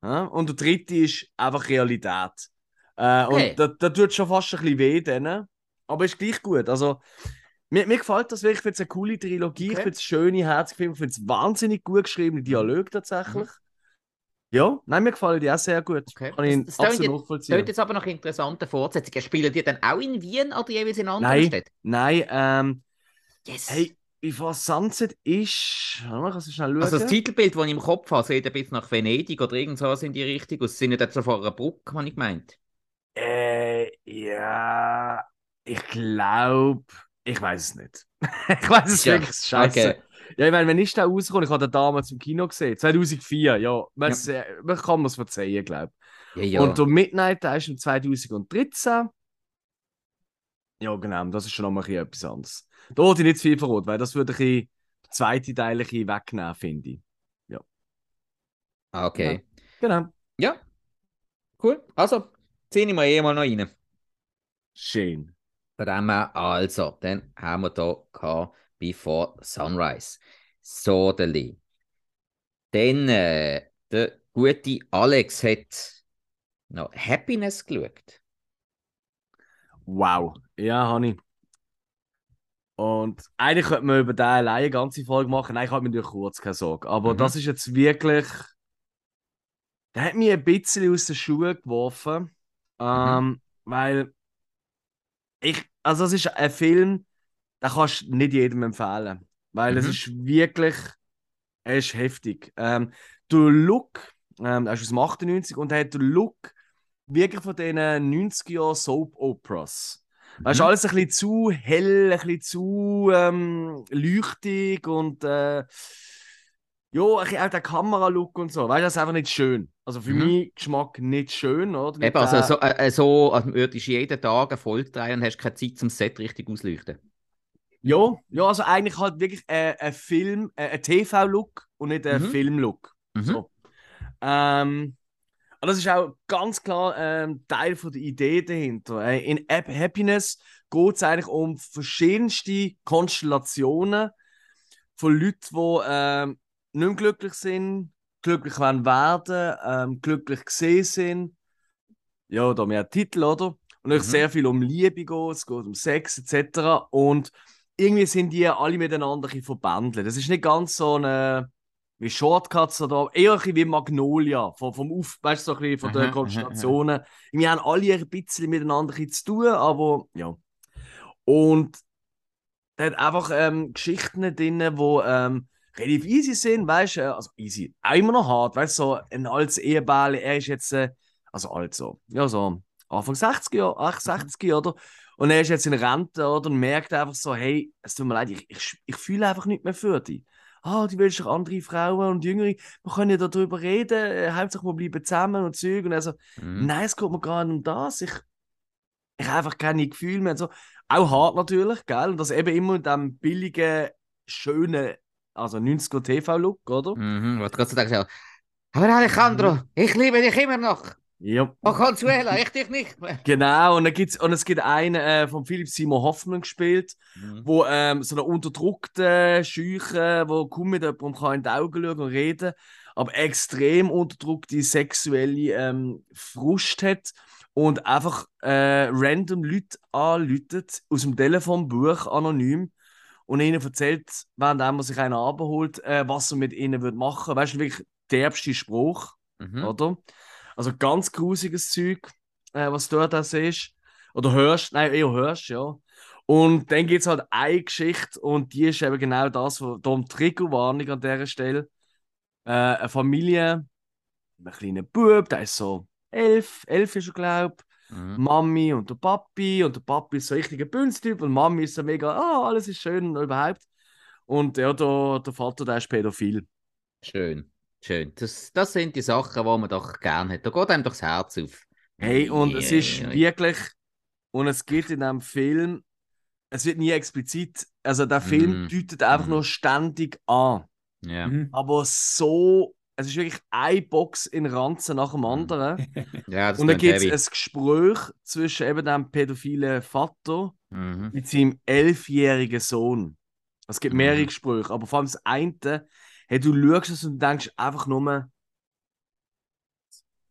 ja? und der dritte ist einfach Realität. Äh, Okay. Und da, da tut schon fast ein bisschen weh denen. Aber ist gleich gut. Also, mir, mir gefällt das wirklich. Ich finde es eine coole Trilogie. Ich Okay. finde es schöne, herzige Filme. Ich finde es wahnsinnig gut geschriebene Dialoge tatsächlich. Ja, nein, mir gefallen die auch sehr gut. Okay. Kann ich Das- das absolut jetzt- nachvollziehen. Tönt jetzt aber noch interessante Fortsetzungen. Spielen die dann auch in Wien oder jeweils in anderen Nein. Städten? Nein, ähm, Yes. hey, Before Sunset ist. Warte mal, kannst du schnell schauen? Also das Titelbild, das ich im Kopf habe, sieht ein bisschen nach Venedig oder irgendwas in die Richtung aus. Sind nicht jetzt vor einer Brücke, habe ich gemeint. Äh, ja, ich glaube, ich weiß es nicht. ich weiß es Ja, wirklich scheiße. okay. Ja, ich meine, wenn ist der rausgekommen? Ich habe den damals im Kino gesehen. 2004, ja. Man, ja. man kann es verzeihen, glaube Ja, ich. ja. Und der Midnight, der ist im 2013. Ja, genau, das ist schon noch mal ein bisschen etwas anderes. Da wollte ich nicht zu viel verraten, weil das würde ich den zweiten Teil ein bisschen wegnehmen, finde ich. Ah, okay. Genau. Ja. Cool. Also, ziehen wir eh mal noch rein. Schön. Von dem her, also, dann haben wir da gehabt Before Sunrise. Sodeli. Dann, äh, der gute Alex hat noch Happiness geschaut. Wow. Ja, habe ich. Und eigentlich könnte man über den alleine eine ganze Folge machen. Nein, ich habe mir natürlich kurz keine Sorge. Aber Mhm. das ist jetzt wirklich. Der hat mich ein bisschen aus den Schuhen geworfen. Ähm, Weil ich. Also, das ist ein Film, den kannst du nicht jedem empfehlen. Weil es Mhm. ist wirklich. Er ist heftig. Ähm, der Look, ähm, er ist aus dem 98 und er hat den Look wirklich von diesen 90er Soap Operas. Weißt du, Mhm. alles ein bisschen zu hell, ein bisschen zu ähm, leuchtig und äh, ja, ein auch der Kameralook und so. Weißt du, das ist einfach nicht schön. Also für Mhm. meinen Geschmack nicht schön, oder? Nicht Eben, also so, äh, so als würdest du jeden Tag Folge drehen und hast keine Zeit zum Set richtig ausleuchten. Ja, ja, also eigentlich halt wirklich äh, ein Film, äh, ein TV-Look und nicht ein Mhm. Film-Look. Mhm. So. Ähm, und das ist auch ganz klar ähm, Teil von der Idee dahinter. Äh, in App Happiness geht es eigentlich um verschiedenste Konstellationen von Leuten, die ähm, nicht mehr glücklich sind, glücklich wollen werden, ähm, glücklich gesehen sind. Ja, da mehr Titel, oder? Und Mhm. sehr viel um Liebe geht, es geht um Sex etc. Und irgendwie sind die alle miteinander verbandelt. Das ist nicht ganz so eine wie Shortcuts oder eher ein bisschen wie Magnolia, vom, vom Auf, weißt du, so ein bisschen von Aha, aha, den Konstellationen. Wir haben alle ein bisschen miteinander zu tun, aber ja. Und er hat einfach ähm, Geschichten drin, die ähm, relativ easy sind, weißt du, also easy, auch immer noch hart, weißt du, so ein altes Ehepaar, er ist jetzt, äh, also alt so, ja, so Anfang 60er, 68 oder? Und er ist jetzt in Rente, oder? Und merkt einfach so, hey, es tut mir leid, ich, ich, ich fühle einfach nicht mehr für dich. Ah, du willst doch andere Frauen und Jüngere, wir können ja darüber reden, äh, Hauptsache wir bleiben zusammen und Zeug. Und er so, Mhm. nein, es geht mir gar nicht um das, ich, ich habe einfach keine Gefühle mehr. und So. Auch hart natürlich, gell? Und das eben immer in diesem billigen, schönen, also 90er TV-Look, oder? Mhm. Was kannst du sagen? Aber Alejandro, ich liebe dich immer noch. Ja. Oh, Consuela, ich dich nicht mehr. Genau, und, dann gibt's, und es gibt einen äh, von Philipp Simon Hoffmann gespielt, Mhm. wo ähm, so eine unterdrückte Scheuche, wo kaum mit jemandem kann in die Augen schauen und reden, aber extrem unterdrückte sexuelle ähm, Frust hat und einfach äh, random Leute anläutet aus dem Telefonbuch anonym und ihnen erzählt, während er sich einen abholt, äh, was er mit ihnen wird machen. Weißt du, wirklich der derbste Spruch, Mhm. oder? Also ganz grusiges Zeug, äh, was du da siehst. Oder hörst, nein, eher hörst, ja. Und dann gibt es halt eine Geschichte und die ist eben genau das, wo darum Triggerwarnung an dieser Stelle. Äh, eine Familie, ein kleiner Bub, der ist so elf, elf ist er, glaube Mhm. Mami und der Papi und der Papi ist so ein richtiger Bünstyp und Mami ist so mega, ah, alles ist schön und überhaupt. Und ja, der, der Vater, der ist pädophil. Schön, schön. Das, das sind die Sachen, die man doch gerne hat. Da geht einem doch das Herz auf. Hey, und es ist wirklich, und es geht in dem Film, es wird nie explizit, also der Film Mhm. deutet einfach Mhm. nur ständig an. Ja. Mhm. Aber so, es ist wirklich eine Box in Ranzen nach dem Mhm. anderen. ja, das und dann gibt es ein Gespräch zwischen eben dem pädophilen Vater Mhm. mit seinem elfjährigen Sohn. Es gibt mehrere Mhm. Gespräche, aber vor allem das eine, hey, du schaust es und denkst einfach nur,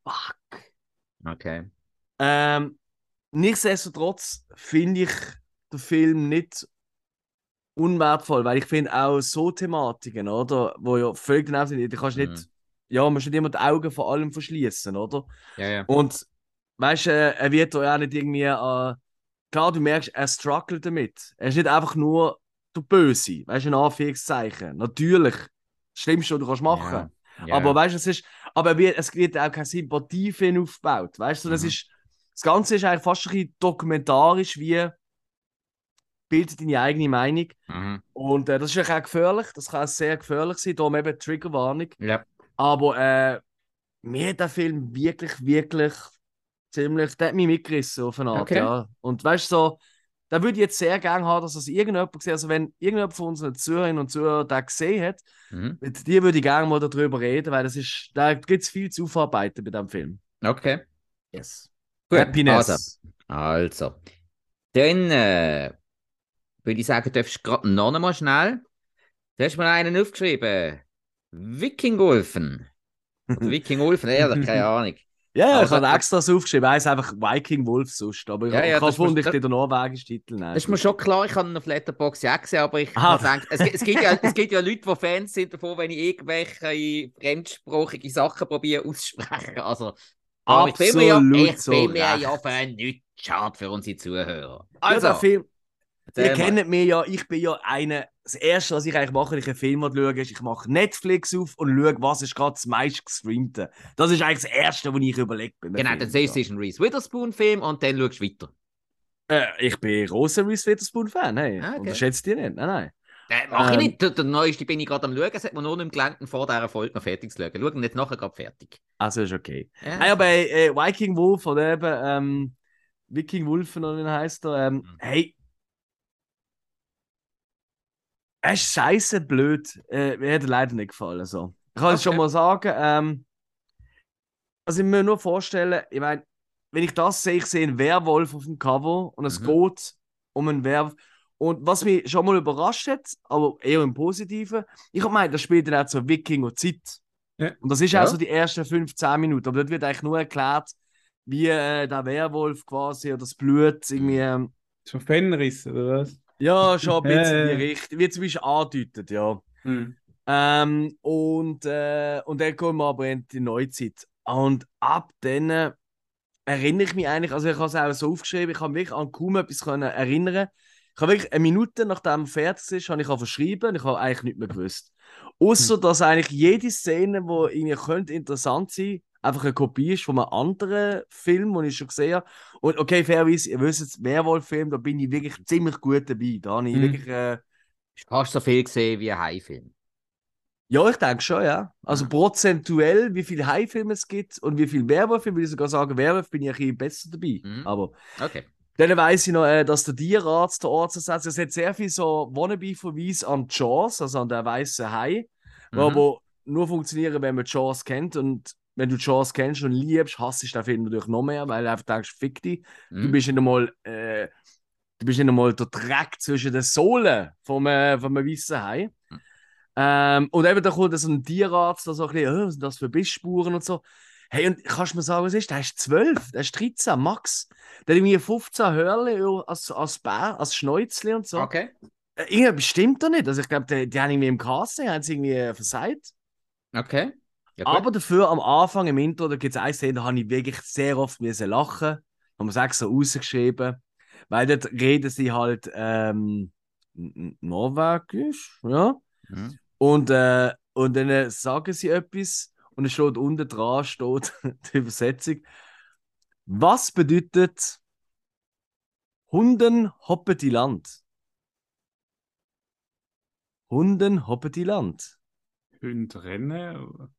fuck. Okay. Ähm, nichtsdestotrotz finde ich den Film nicht unwertvoll, weil ich finde auch so Thematiken, oder, wo ja völlig genau sind, du kannst nicht, Mhm. ja, man muss nicht immer die Augen vor allem verschließen, oder? Ja, ja. Und weißt du, äh, er wird da auch nicht irgendwie, äh, klar, du merkst, er struggelt damit. Er ist nicht einfach nur der Böse. Weißt du, in Anführungszeichen. Natürlich. Das Schlimmste, was du kannst machen Ja. Aber weißt du, es ist. Aber wie- es wird auch keine Sympathie für ihn aufgebaut. Weißt du, das Mhm. ist. Das Ganze ist eigentlich fast ein bisschen dokumentarisch, wie bildet deine eigene Meinung. Mhm. Und äh, das ist auch gefährlich. Das kann sehr gefährlich sein. Darum eben Triggerwarnung. Ja. Aber äh, mir hat der Film wirklich, wirklich ziemlich. Der hat mich mitgerissen auf eine Art. Okay. Ja. Und weißt du, so, da würde ich jetzt sehr gerne haben, dass das irgendjemand sieht. Also, wenn irgendjemand von unseren Zuhörerinnen und Zuhörern den gesehen hat, Mhm. mit dir würde ich gerne mal darüber reden, weil das ist, da gibt es viel zu aufarbeiten bei diesem Film. Okay. Yes. Gut, Happiness. Also, also. Dann äh, würde ich sagen, darfst du gerade noch einmal schnell. Du hast mir einen aufgeschrieben. Vikingulfen. Oder Vikingulfen, ehrlich, keine Ahnung. Ja, ja, ich Also- habe extra das aufgeschrieben. Ist einfach Viking Wolf sonst. Aber ich, Ja, ja, gefunden, ich den norwegischen Titel nehmen. Das ist mir schon klar, ich habe ihn auf Letterboxd ja gesehen, aber ich Ah. gedacht, es, es, gibt ja, es gibt ja Leute, die Fans sind davon, wenn ich irgendwelche fremdsprachige Sachen probiere auszusprechen. Also, aber ich bin mir ja, ich so bin mir ja für nichts schade für unsere Zuhörer. Also, Also, der Film, ihr kennt mich ja, ich bin ja einer. Das Erste, was ich eigentlich mache, wenn ich einen Film schaue, ist, ich mache Netflix auf und schaue, was ist gerade das meist gestreamte. Das ist eigentlich das Erste, was ich überlege. bei einem Genau, Film. dann siehst du, es ist ein Reese Witherspoon-Film und dann schaust du weiter. Äh, ich bin großer Reese Witherspoon-Fan. Hey. Ah, okay. Unterschätzt ihr nicht? Nein, nein. Äh, mach ich Ähm. nicht. Der, der neueste bin ich gerade am Schauen. Es hat mir nur nicht gelangt, vor dieser Folge noch fertig zu schauen. Schauen nicht nachher gerade fertig. Also ist okay. Ja. Ja, bei äh, Viking Wolf oder eben ähm, Viking Wolfen oder wie heißt er, ähm, Mhm. hey. Er ist scheiße blöd. Äh, mir hat er leider nicht gefallen. So. Ich kann es Okay. schon mal sagen. Ähm, also ich muss mir nur vorstellen, ich meine, wenn ich das sehe, ich sehe einen Werwolf auf dem Cover und es Mhm. geht um einen Werwolf. Und was mich schon mal überrascht hat, aber eher im Positiven, ich habe gemeint, das spielt dann auch zur Wikinger-Zeit. Ja. Und das ist Ja. auch so die ersten 15 Minuten. Aber dort wird eigentlich nur erklärt, wie äh, der Werwolf quasi oder das Blut irgendwie. Ähm, Schon Fenris, oder was? Ja, schon ein bisschen in die. Richtung. Wie zum Beispiel andeutet, ja. Hm. Ähm, und, äh, und dann kommen wir aber in die Neuzeit. Und ab dann erinnere ich mich eigentlich, also ich habe es auch so aufgeschrieben, ich habe mich an kaum etwas können erinnern. Ich habe wirklich eine Minute, nachdem er fertig ist, habe ich verschrieben und ich habe eigentlich nicht mehr gewusst. Außer dass eigentlich jede Szene, die irgendwie könnte interessant sein einfach eine Kopie ist von einem anderen Film, den ich schon gesehen habe. Und okay, fairerweise, ihr wisst jetzt, Werwolf-Film, da bin ich wirklich ziemlich gut dabei. Da habe ich Mhm. wirklich. Äh, Hast fast so viel gesehen wie ein Hai-Film. Ja, ich denke schon, ja. Also Ja. prozentuell, wie viele Hai-Filme es gibt und wie viele Werwölfe, würde ich sogar sagen, Werwolf bin ich ein bisschen besser dabei. Mhm. Aber Okay. dann weiss ich noch, äh, dass der Tierarzt, der Ortsersatz, es hat sehr viel so Wannabe-Verweis an Jaws, also an der weißen Hai, die Mhm. aber nur funktionieren, wenn man Jaws kennt und wenn du Jaws kennst und liebst, hasst du den Film natürlich noch mehr, weil du einfach denkst, fick dich. Du Mhm. bist nicht einmal, äh, du bist nicht einmal der Dreck zwischen den Sohlen vom, äh, vom weißen Hai. Ähm, und eben da kommt so ein Tierarzt, der so ein bisschen, «Äh, was sind das für Bissspuren und so. Hey, und kannst du mir sagen, was ist? Der ist 12, der ist 13, Max. Der hat irgendwie 15 Hörle als, als Bär, als Schnäuzli und so. Okay. Äh, Irgendwie bestimmt doch nicht. Also ich glaube, die, die haben irgendwie im Casting haben sie irgendwie äh, versagt. Okay. Ja. Aber dafür am Anfang im Intro, da gibt es eine Szene, da habe ich wirklich sehr oft müssen lachen. Haben wir es extra rausgeschrieben. Weil dort reden sie halt ähm, Norwegisch, ja. Mhm. Und, äh, und dann äh, sagen sie etwas und es steht unten dran, steht die Übersetzung. Was bedeutet Hunden hoppen die Land? Hunden hoppen die Land. Hunde rennen.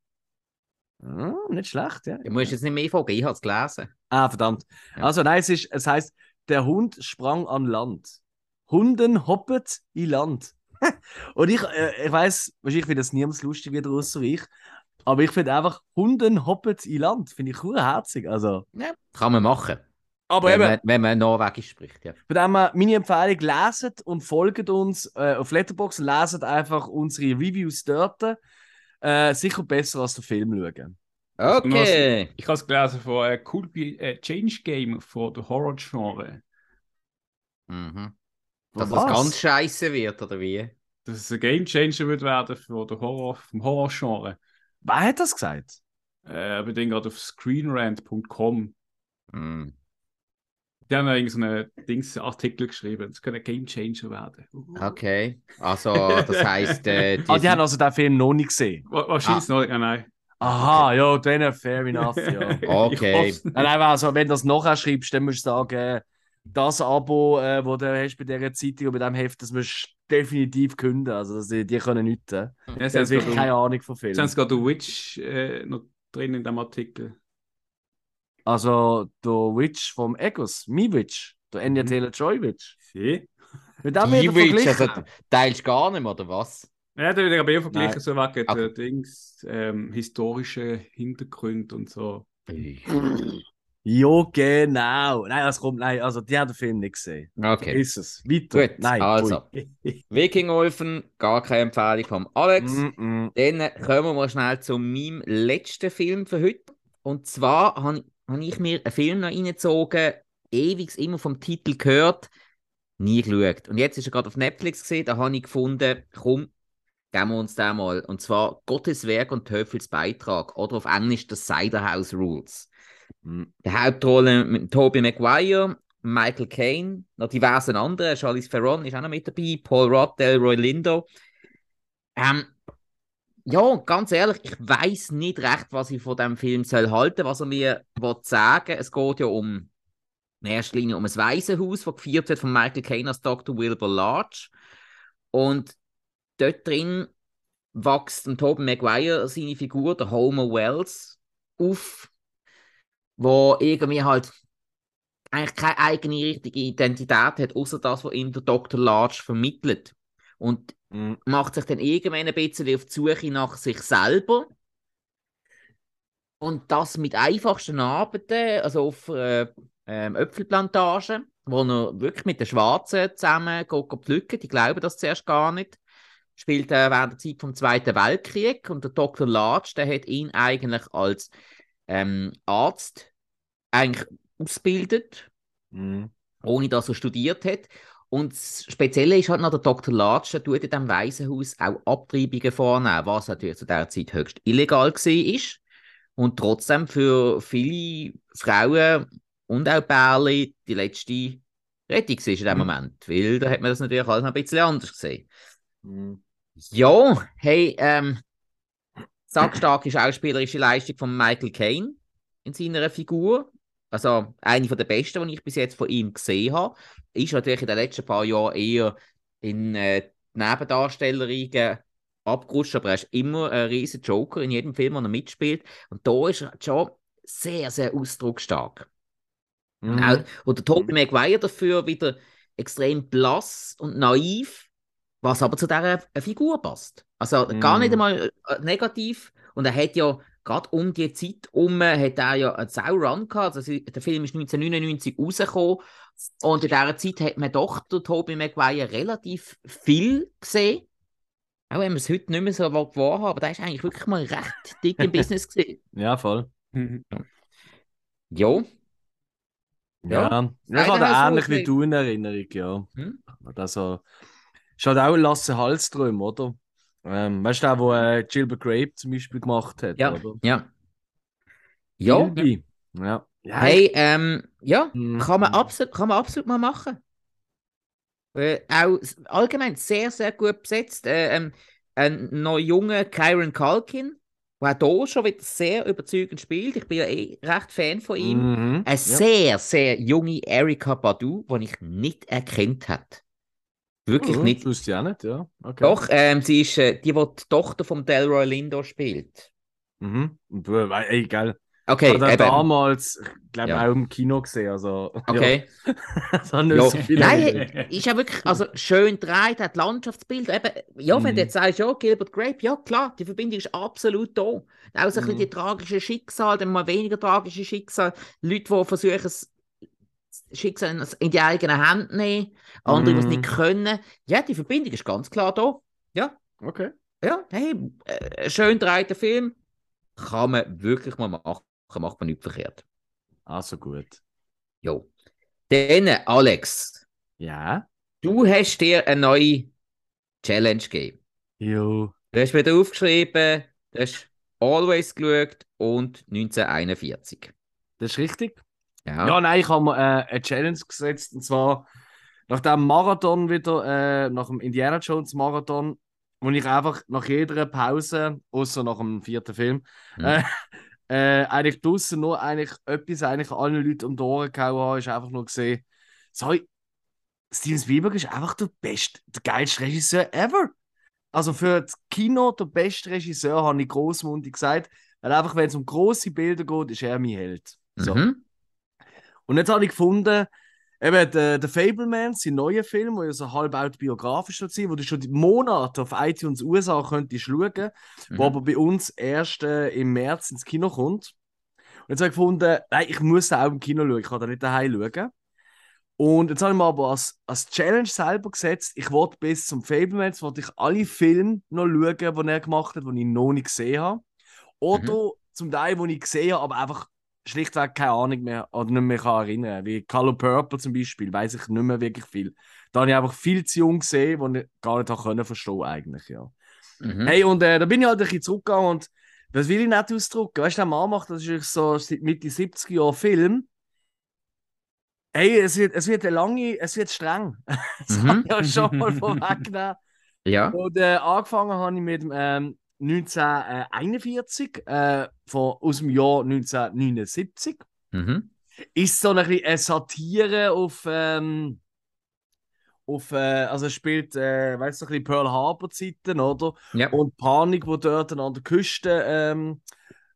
Ah, nicht schlecht, ja. Du musst jetzt nicht mehr fragen, ich habe es gelesen. Ah, verdammt. Ja. Also nein, es, ist, es heißt, der Hund sprang an Land. Hunden hoppet in Land. Und ich, äh, ich weiß, wahrscheinlich findet das niemand lustig wieder außer ich. Aber ich finde einfach, Hunden hoppet in Land. Finde ich cool herzig. Also. Ja, kann man machen. Aber wenn, eben, man, wenn man Norwegisch spricht, ja. von dem her, meine Empfehlung, leset und folgt uns äh, auf Letterboxd und leset einfach unsere Reviews dort. Äh, sicher besser als den Film schauen. Okay. Ich habe es gelesen von äh, Cool Be äh, Change Game von der Horror-Genre. Mhm. Dass Was? das ganz scheiße wird, oder wie? Dass es ein Game Changer wird werden für den Horror, vom Horror-Genre. Wer hat das gesagt? Äh, aber den gerade auf screenrant.com. Mhm. Die haben ja so einen Dings-Artikel geschrieben. Es könnte ein Game Changer werden. Uh. Okay. Also, das heisst. Äh, Ah, die haben also den Film noch nicht gesehen. Wa- Wahrscheinlich noch. Ja, nein. Aha, ja, dann fair enough, ja. Okay. Nicht. Nein, also, wenn du das nachher schreibst, dann musst du sagen, das Abo, äh, das du hast bei dieser Zeitung und bei diesem Heft, das musst du definitiv künden. Also, das, die, die können nichts. Ja, Ja, sie haben wirklich keine Sie Ahnung von haben Filmen. sogar The Witch äh, noch drin in dem Artikel. Also, der Witch vom Egos, Mi Witch, der Anya Mhm. Taylor-Joy Witch. Sie? Mit dem Die Witch, also teilst du gar nicht mehr, oder was? Ja, da würde ich aber eher vergleichen, Nein. so wegen Okay. der Dings, ähm, historische Hintergründe und so. Ja, genau. Nein, das kommt, nein, also die haben den Film nicht gesehen. Okay. Ist es. Weiter. Gut, nein, also. Wikingolfen, gar keine Empfehlung vom Alex. Mm -mm. Dann kommen wir mal schnell zu meinem letzten Film für heute. Und zwar habe hab ich mir einen Film noch reingezogen, ewig immer vom Titel gehört, nie geschaut. Und jetzt ist er gerade auf Netflix gesehen, da habe ich gefunden, komm, geben wir uns den mal. Und zwar Gottes Werk und Teufels Beitrag oder auf Englisch das Cider House Rules. Mm. Die Hauptrolle mit Tobey Maguire, Michael Caine, noch diversen anderen. Charlize Theron ist auch noch mit dabei, Paul Rudd, Delroy Lindo. Ähm, ja, ganz ehrlich, ich weiß nicht recht, was ich von dem Film soll halten, was er mir will sagen. Es geht ja um in erster Linie um ein Waisenhaus, das geführt wird von Michael Caine als Dr. Wilbur Large. Und dort drin wächst dem Tobey Maguire seine Figur, der Homer Wells, auf, wo irgendwie halt eigentlich keine eigene richtige Identität hat, außer das, was ihm der Dr. Large vermittelt. Und Mm. macht sich dann irgendwann ein bisschen auf die Suche nach sich selber. Und das mit einfachsten Arbeiten, also auf äh, ähm, Äpfelplantagen, wo er wirklich mit den Schwarzen zusammen geht, geht pflücken. Die glauben das zuerst gar nicht. Spielt äh, während der Zeit vom Zweiten Weltkrieg und der Dr. Large, der hat ihn eigentlich als ähm, Arzt eigentlich ausgebildet Mm. ohne dass er studiert hat. Und das Spezielle ist halt noch, der Dr. Latsch der tut in diesem Waisenhaus auch Abtreibungen vornehmen, was natürlich zu dieser Zeit höchst illegal war. Und trotzdem für viele Frauen und auch Bärli die letzte Rettung war in dem Mhm. Moment. Weil da hat man das natürlich alles noch ein bisschen anders gesehen. Mm. Ja, hey, ähm, sackstarke schauspielerische Leistung von Michael Caine in seiner Figur. Also eine von der besten, die ich bis jetzt von ihm gesehen habe. Ist natürlich in den letzten paar Jahren eher in äh, Nebendarstellerigen abgerutscht, aber er ist immer ein riesen Joker in jedem Film, wo er mitspielt. Und da ist er schon sehr, sehr ausdrucksstark. Und, auch, und der Tobey Maguire dafür wieder extrem blass und naiv, was aber zu dieser Figur passt. Also gar nicht Mhm. einmal äh, negativ. Und er hat ja gerade um die Zeit um, hat er ja einen Sau-Run gehabt. Also der Film ist 1999 rausgekommen. Und in dieser Zeit hat man doch den Tobey Maguire relativ viel gesehen. Auch wenn man es heute nicht mehr so wahrhaben aber der ist eigentlich wirklich mal recht dick im Business gesehen. Ja, voll. Mhm. Ja. Ja. Ja. Ich habe ähnlich wie du in Erinnerung, ja. Hm? Also, ist halt auch Lasse Hallström, oder? Ähm, weißt du, der, wo äh, Gilbert Grape zum Beispiel gemacht hat, Ja. oder? Ja. Ja. Ja. ja Hey, ähm, ja, Mhm. kann man, absolut, kann man absolut mal machen. Äh, auch allgemein sehr, sehr gut besetzt. Äh, ähm, ein noch junger Kyron Culkin, der hier schon wieder sehr überzeugend spielt. Ich bin ja eh recht Fan von ihm. Mhm. Eine ja. sehr, sehr junge Erika Badu, die ich nicht erkannt habe. Wirklich Oh, nicht. Das wusste ich auch nicht, ja. Okay. Doch, ähm, sie ist äh, die, die die Tochter von Delroy Lindo spielt. Mhm. Äh, ey, geil. Okay, ich habe eben. damals, ich glaube, Ja. auch im Kino gesehen. Also, Okay. Ja. das haben nicht Ja. so viele Nein, ist ja wirklich also schön gedreht, hat Landschaftsbild. Eben, ja, wenn Mhm. du jetzt sagst, ja, Gilbert Grape, ja klar, die Verbindung ist absolut da. Auch so ein bisschen Mhm. die tragischen Schicksale, dann mal weniger tragische Schicksale. Leute, die versuchen, Schicksal in die eigenen Hände nehmen, andere, die es nicht können. Ja, die Verbindung ist ganz klar da. Okay. Ja, hey, äh, schön gedrehter Film. Kann man wirklich mal machen, macht man nicht verkehrt. Also gut. Jo. Dann, Alex, Ja. du hast dir eine neue Challenge gegeben. Jo. Du hast wieder aufgeschrieben, du hast Always geschaut und 1941. Das ist richtig. Ja. Ja, nein, ich habe mir äh, eine Challenge gesetzt und zwar nach dem Marathon wieder, äh, nach dem Indiana Jones Marathon, wo ich einfach nach jeder Pause, außer nach dem vierten Film, Mhm. äh, äh, eigentlich draußen nur eigentlich etwas eigentlich allen Leuten um die Ohren gehauen habe, ist einfach nur gesehen, sorry, Steven Spielberg ist einfach der beste, der geilste Regisseur ever. Also für das Kino der beste Regisseur, habe ich großmundig gesagt, weil einfach, wenn es um große Bilder geht, ist er mein Held. So. Mhm. Und jetzt habe ich gefunden, eben der, der Fableman, sein neuer Film, der ja so halb autobiografisch sein, wo du schon Monate auf iTunes USA könntest schauen, Mhm. wo aber bei uns erst äh, im März ins Kino kommt. Und jetzt habe ich gefunden, nein, ich muss auch im Kino schauen, ich kann da nicht daheim schauen. Und jetzt habe ich mir aber als, als Challenge selber gesetzt, ich wollte bis zum Fableman, wollte ich alle Filme noch schauen, die er gemacht hat, die ich noch nicht gesehen habe. Oder zum Teil, die ich gesehen habe, aber einfach schlichtweg keine Ahnung mehr oder nicht mehr kann erinnern. Wie Color Purple zum Beispiel, weiß ich nicht mehr wirklich viel. Da habe ich einfach viel zu jung gesehen, wo ich gar nicht können verstehen eigentlich, ja. Mhm. Hey, und äh, da bin ich halt ein bisschen zurückgegangen und das will ich nicht ausdrücken. Weißt du, der Mann macht das ist so seit Mitte 70er Jahre Film. Hey, es wird, es wird eine lange, es wird streng. das Mhm. habe ich ja schon mal vorweggenommen. Ja. Und äh, angefangen habe ich mit dem ähm, 1941, äh, von, aus dem Jahr 1979. Mhm. Ist so ein bisschen eine Satire auf, ähm, auf äh, also spielt, äh, weißt du, ein bisschen Pearl Harbor Zeiten, oder? Ja. Und Panik, wo dort an der Küste ähm,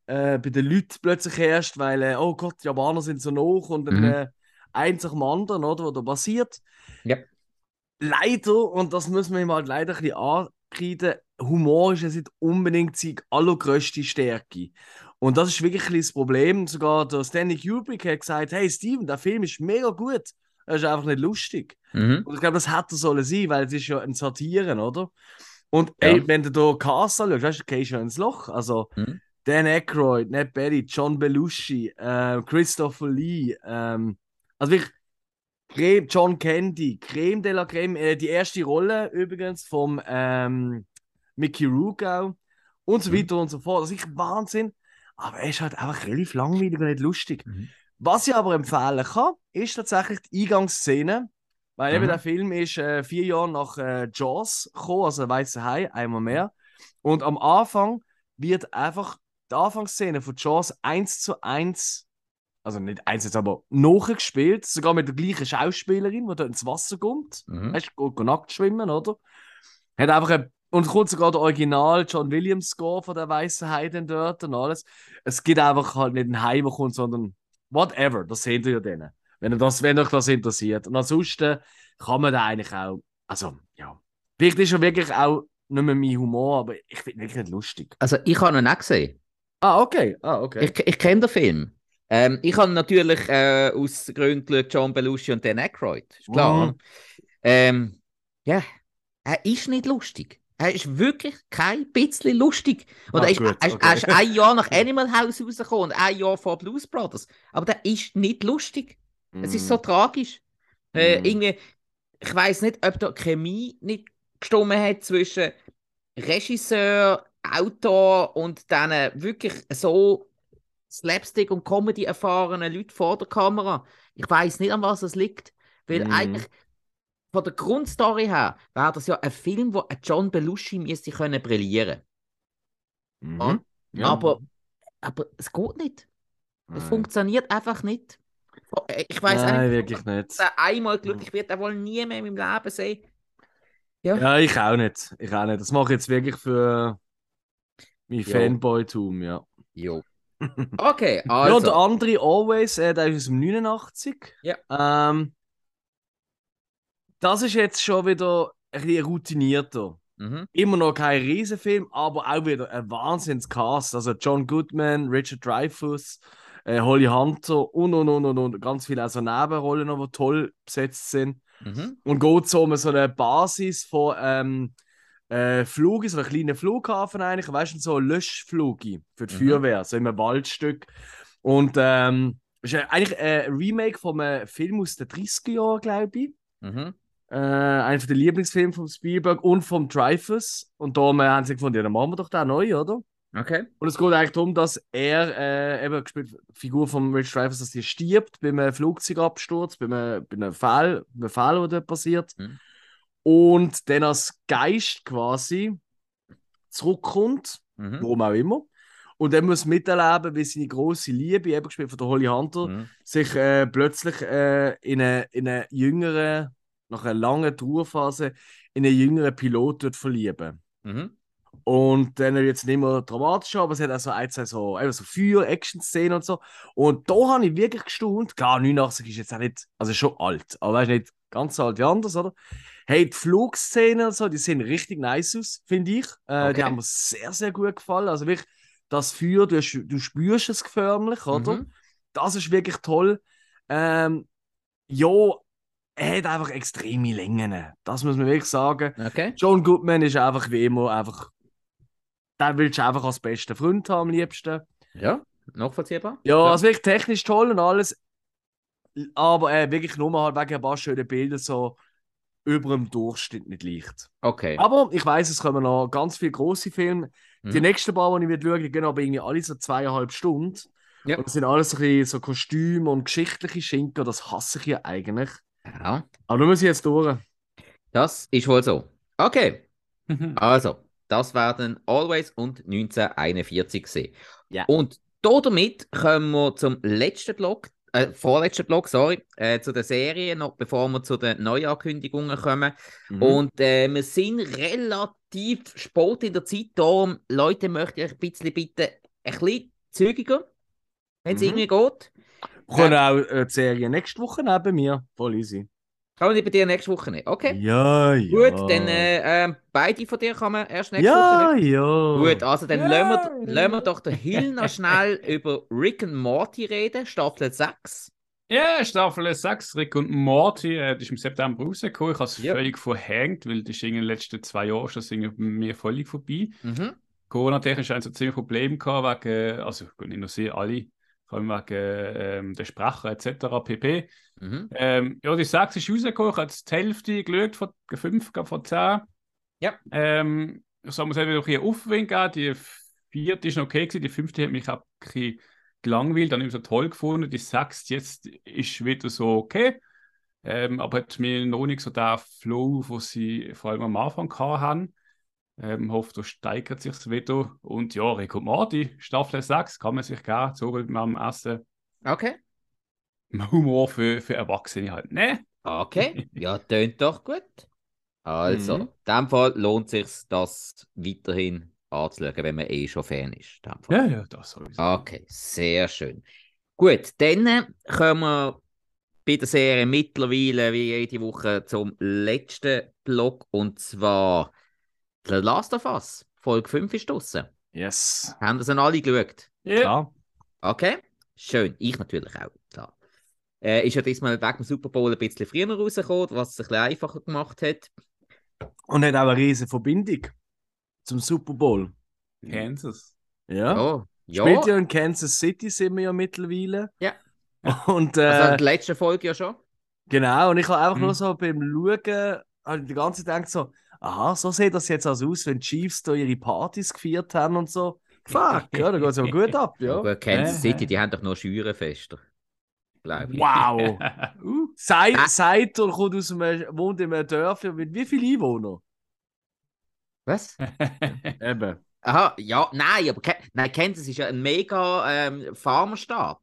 äh, bei den Leuten plötzlich herrscht, weil, äh, oh Gott, die Japaner sind so hoch und dann Mhm. äh, eins nach dem anderen, oder, was da passiert. Ja. Leider, und das müssen wir ihm halt leider ein bisschen ankreiden, Humor ist jetzt nicht unbedingt seine allergrößte Stärke. Und das ist wirklich ein das Problem. Sogar der Stanley Kubrick hat gesagt, hey Steven, der Film ist mega gut. Er ist einfach nicht lustig. Mhm. Und ich glaube, das hätte er sollen sein, weil es ist ja ein Satiren, oder? Und Ja. ey, wenn du da Cast anschaust, weißt du, du gehst ja ins Loch. Also Mhm. Dan Aykroyd, Ned Betty, John Belushi, äh, Christopher Lee, ähm, also wirklich Creme, John Candy, Creme de la Creme, äh, die erste Rolle übrigens vom ähm, Mickey Rourke auch und so Mhm. weiter und so fort. Das ist Wahnsinn. Aber er ist halt einfach relativ langweilig und nicht lustig. Mhm. Was ich aber empfehlen kann, ist tatsächlich die Eingangsszene. Weil eben Mhm. der Film ist äh, vier Jahre nach äh, Jaws gekommen, also Weiße Hai, einmal mehr. Und am Anfang wird einfach die Anfangsszene von Jaws eins zu eins, also nicht eins jetzt, aber nachgespielt, sogar mit der gleichen Schauspielerin, die dort ins Wasser kommt. Mhm. Weißt du, nackt schwimmen, oder? Hat einfach ein, und kommt sogar der Original John Williams Score von der Weißen Hai dann dort und alles. Es gibt einfach halt nicht ein der kommt, sondern whatever, das seht ihr ja dann. Wenn, ihr das, wenn euch das interessiert. Und ansonsten kann man da eigentlich auch, also ja, vielleicht ist er wirklich auch nicht mehr mein Humor, aber ich finde wirklich nicht lustig. Also, ich habe ihn auch gesehen. Ah, okay. Ah, okay. Ich, ich kenne den Film. Ähm, ich habe natürlich äh, aus Gründen John Belushi und Dan Aykroyd. Ist klar. Mhm. Ähm, ja, er ist nicht lustig. Er ist wirklich kein bisschen lustig. Und Ah, er, ist, gut, okay. er ist ein Jahr nach Animal House rausgekommen und ein Jahr vor Blues Brothers. Aber der ist nicht lustig. Es ist so tragisch. Äh, Mhm. irgendwie, ich weiß nicht, ob da Chemie nicht gestimmt hat zwischen Regisseur, Autor und dann wirklich so Slapstick und Comedy erfahrenen Leuten vor der Kamera. Ich weiß nicht, an was es liegt. Weil Mhm. eigentlich von der Grundstory her wäre das ja ein Film, wo ein John Belushi müsste können brillieren. Mhm. Ja. Aber, aber es geht nicht. Es Nein. funktioniert einfach nicht. Ich weiß Nein, nicht, wirklich nicht. er einmal glücklich wird, er wohl nie mehr in meinem Leben sehen. Ja. Ja, ich auch nicht. Ich auch nicht. Das mache ich jetzt wirklich für mein. Fanboy-Tum, ja. Jo. Okay, Ja, der also. andere Always, äh, der ist aus dem 89. Ja. Ähm, das ist jetzt schon wieder ein bisschen routinierter. Mhm. Immer noch kein Riesenfilm, aber auch wieder ein Wahnsinns-Cast. Also John Goodman, Richard Dreyfuss, äh, Holly Hunter und und und und und ganz viele also Nebenrollen, noch, die toll besetzt sind. Mhm. Und geht so um so eine Basis von ähm, äh, Flug, so einen kleinen Flughafen eigentlich, weißt du, so Löschflug für die Mhm. Feuerwehr, so in einem Waldstück. Und ähm, ist eigentlich ein Remake von einem Film aus den 30er Jahren, glaube ich. Mhm. Äh, einer der Lieblingsfilme von Spielberg und vom Dreyfus. Und da haben sie gefunden, ja, dann machen wir doch den neu, oder? Okay. Und es geht eigentlich darum, dass er, äh, eben gespielt, die Figur von Rich Dreyfuss, dass die stirbt bei einem Flugzeugabsturz, bei einem, bei einem Fall, bei einem Fall, der dort passiert. Mhm. Und dann als Geist quasi zurückkommt, Mhm. warum auch immer. Und er muss miterleben, wie seine große Liebe, eben gespielt von der Holly Hunter, Mhm. sich äh, plötzlich äh, in eine, in eine jüngere, nach einer langen Trauerphase, in einen jüngeren Pilot wird verlieben. Mhm. Und dann wird es nicht mehr dramatischer, aber es hat auch so ein, zwei so, eben so Feuer-Action-Szenen und so. Und da habe ich wirklich gestaunt. Klar, 89 ist jetzt auch nicht, also schon alt, aber weißt nicht ganz so alt wie anders, oder? Hey, die Flugszenen und so, die sehen richtig nice aus, finde ich. Äh, Die Okay. haben mir sehr, sehr gut gefallen. Also wirklich, das Feuer, du, du spürst es förmlich, oder? Mhm. Das ist wirklich toll. Ähm, ja, er hat einfach extreme Längen. Das muss man wirklich sagen. Okay. John Goodman ist einfach wie immer einfach. Den willst du einfach als besten Freund haben, am liebsten. Ja, nachvollziehbar. Ja, Ja. also wirklich technisch toll und alles. Aber äh, wirklich nur mal halt wegen ein paar schönen Bilder so über dem Durchschnitt nicht leicht. Okay. Aber ich weiß, es kommen noch ganz viele große Filme. Die Mhm. nächsten paar, die ich wird schauen, die gehen aber irgendwie alle so zweieinhalb Stunden. Ja. Und das sind alles so, ein bisschen so Kostüme und geschichtliche Schinken. Das hasse ich ja eigentlich. Ja, Aber da muss ich jetzt durch. das ist wohl so. Okay. Also, das werden Always und 1941 sehen. Ja. Und damit kommen wir zum letzten Block, äh, vorletzten Block, sorry, äh, zu der Serie, noch bevor wir zu den Neuankündigungen kommen. Mhm. Und äh, wir sind relativ spät in der Zeit, darum, Leute, möchte ich ein bisschen bitten, ein bisschen zügiger, wenn es Mhm. irgendwie geht. Wir können auch äh, die Serie nächste Woche neben mir. Voll easy. Kann ich bei dir nächste Woche nicht? Okay. Ja, ja. Gut, dann äh, ähm, beide von dir kann man erst nächste Woche Ja, ja. Gut, also dann Ja. lassen, wir, lassen wir doch den Hill noch schnell über Rick and Morty reden, Staffel 6. Ja, Staffel 6, Rick und Morty, äh, das ist im September rausgekommen. Ich habe es Ja. völlig verhängt, weil das ist in den letzten zwei Jahren schon mir völlig vorbei. Mhm. Corona-technisch haben sie ziemlich Probleme gehabt, wegen, also nicht nur sie, alle, vor allem wegen ähm, der Sprache etc. pp. Mhm. Ähm, ja, die 6 ist rausgekommen, ich habe jetzt die Hälfte geschaut, von 5 von 10. Ja. Ähm, ich mir selber noch ein Aufwind geben. Die vierte ist noch okay gewesen, die fünfte hat mich auch ein bisschen gelangweilt, dann nicht mehr so toll gefunden. Die sechste jetzt ist wieder so okay. Ähm, aber hat mir noch nicht so den Flow, den sie vor allem am Anfang haben. Ähm, hoffe, da steigert sich wieder. Und ja, Morty, Staffel 6, kann man sich geben, so mit am ersten Okay. Humor für, für Erwachsene halt. Ne? Okay. Ja, tönt doch gut. Also, Mhm. in dem Fall lohnt es sich, das weiterhin anzuschauen, wenn man eh schon Fan ist. in dem Fall. Ja, ja, das sowieso. Okay, sehr schön. Gut, dann äh, kommen wir bei der Serie mittlerweile wie jede Woche zum letzten Block und zwar The Last of Us. Folge 5 ist draussen. Yes. Haben das alle geschaut? Ja. Klar. Okay, schön. Ich natürlich auch. Klar. Äh, ist ja diesmal wegen dem Super Bowl ein bisschen früher rausgekommen, was es ein bisschen einfacher gemacht hat. Und hat auch eine riesige Verbindung zum Super Bowl. Kansas. Ja. Ja, ja. Spielt ja in Kansas City, sind wir ja mittlerweile. Ja. Und äh, also in der letzten Folge ja schon. genau, und ich habe einfach Mhm. nur so beim Schauen, habe ich die ganze Zeit gedacht so, aha, so sieht das jetzt also aus, wenn die Chiefs da ihre Partys gefeiert haben und so. Fuck, ja, da geht es aber gut ab, ja. Aber Kansas City, die haben doch noch Schürenfester. Wow. uh, Seit, Ah. seit er kommt aus einem, wohnt in einem Dörfchen mit wie vielen Einwohnern? Was? Eben. Aha, ja, nein, aber nein, Kansas ist ja ein mega ähm, Farmerstaat.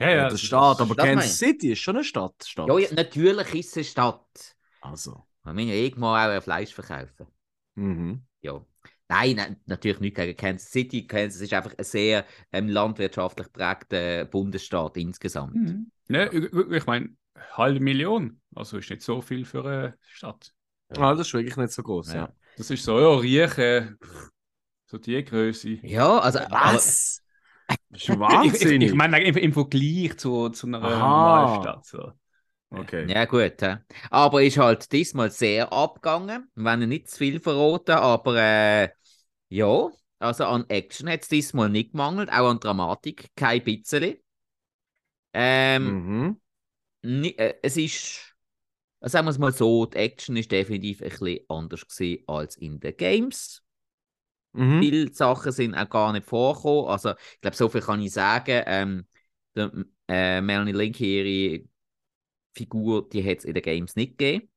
ja, Ja, ja, der das Stadt, ist- aber meine Kansas City ist schon eine Stadt. Stadt. Ja, ja, natürlich ist es eine Stadt. Also. Wir müssen ja irgendwo auch ein Fleisch verkaufen. Mhm. Ja. Nein, nein, natürlich nicht gegen Kansas City. Kansas ist einfach ein sehr ähm, landwirtschaftlich geprägter Bundesstaat insgesamt. Mhm. Ne, ich, ich meine, halbe Million. Also ist nicht so viel für eine Stadt. Ah, das ist wirklich nicht so groß, ja. Ja. Das ist so, ja, Riechen, so die Größe. Ja, also. Was? Das ist Ich, ich, wahnsinnig. ich meine, im, im Vergleich zu, zu einer Aha. normalen Stadt. So. Okay. Ja, gut. hä. Aber ist halt diesmal sehr abgegangen. Wir wollen nicht zu viel verraten, aber äh, ja, also an Action hat es diesmal nicht gemangelt, auch an Dramatik, kein bisschen. Ähm, Mhm. äh, es ist, äh, sagen wir es mal so, die Action ist definitiv ein bisschen anders gewesen als in den Games. Mhm. Viele Sachen sind auch gar nicht vorgekommen. Also, ich glaube, so viel kann ich sagen. Ähm, der, äh, Melanie Link, ihre Figur, die hat es in den Games nicht gegeben.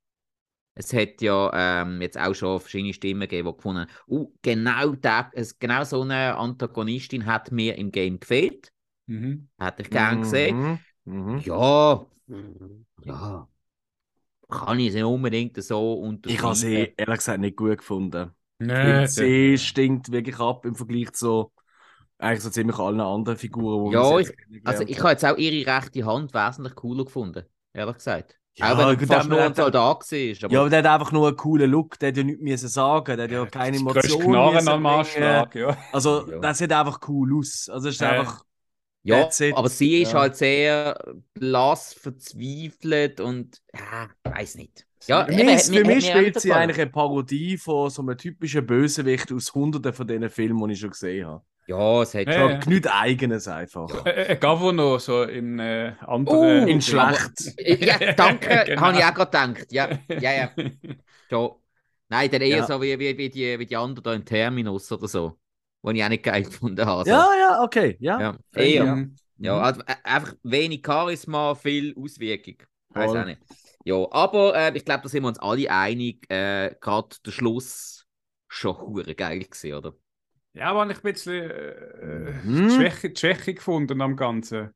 Es hat ja ähm, jetzt auch schon verschiedene Stimmen gegeben, die gefunden haben, uh, genau, der, genau so eine Antagonistin hat mir im Game gefehlt. Mhm. Hätte ich gern gesehen. Mhm. Mhm. Ja, ja. Kann ich sie unbedingt so unterschreiben. Ich habe sie ehrlich gesagt nicht gut gefunden. Nee, sie stinkt wirklich ab im Vergleich zu eigentlich so ziemlich allen anderen Figuren, die Ja, ich- Also ich habe jetzt auch ihre rechte Hand wesentlich cooler gefunden, ehrlich gesagt. Ja, auch wenn er gut, fast aber nur ein der- Soldat war. Aber Ja, aber der hat einfach nur einen coolen Look, der hat ja nichts müssen sagen, der hat ja keine Emotionen. Knarren am. Anschlag, ja. Also, Ja. das sieht einfach cool aus. Also, es ist Ja. einfach. Ja, aber sie ist Ja. halt sehr blass, verzweifelt und ja, weiß nicht. Ja, Für mich, hat für mich spielt sie eigentlich eine Parodie von so einem typischen Bösewicht aus hunderten von diesen Filmen, die ich schon gesehen habe. Ja, es hat Ja, schon. ja. Eigenes einfach. Äh, äh, Governor, so in äh, anderen. In aber- schlecht. Ja, danke, Genau. habe ich auch gerade gedacht. Ja, ja, ja. Schon. Nein, dann eher Ja. so wie, wie, wie, die, wie die anderen da im Terminus oder so. Wo ich auch nicht geil gefunden habe. Ja, ja, okay. Ja. ja. Eher. ja. Mhm. Ja, also, äh, einfach wenig Charisma, viel Auswirkung. Weiß auch nicht. Ja, aber äh, ich glaube, da sind wir uns alle einig. Äh, Gerade der Schluss schon hure geil gewesen, oder? Ja, aber ich ein bisschen äh, Mhm. die Schwäche, die Schwäche gefunden am Ganzen.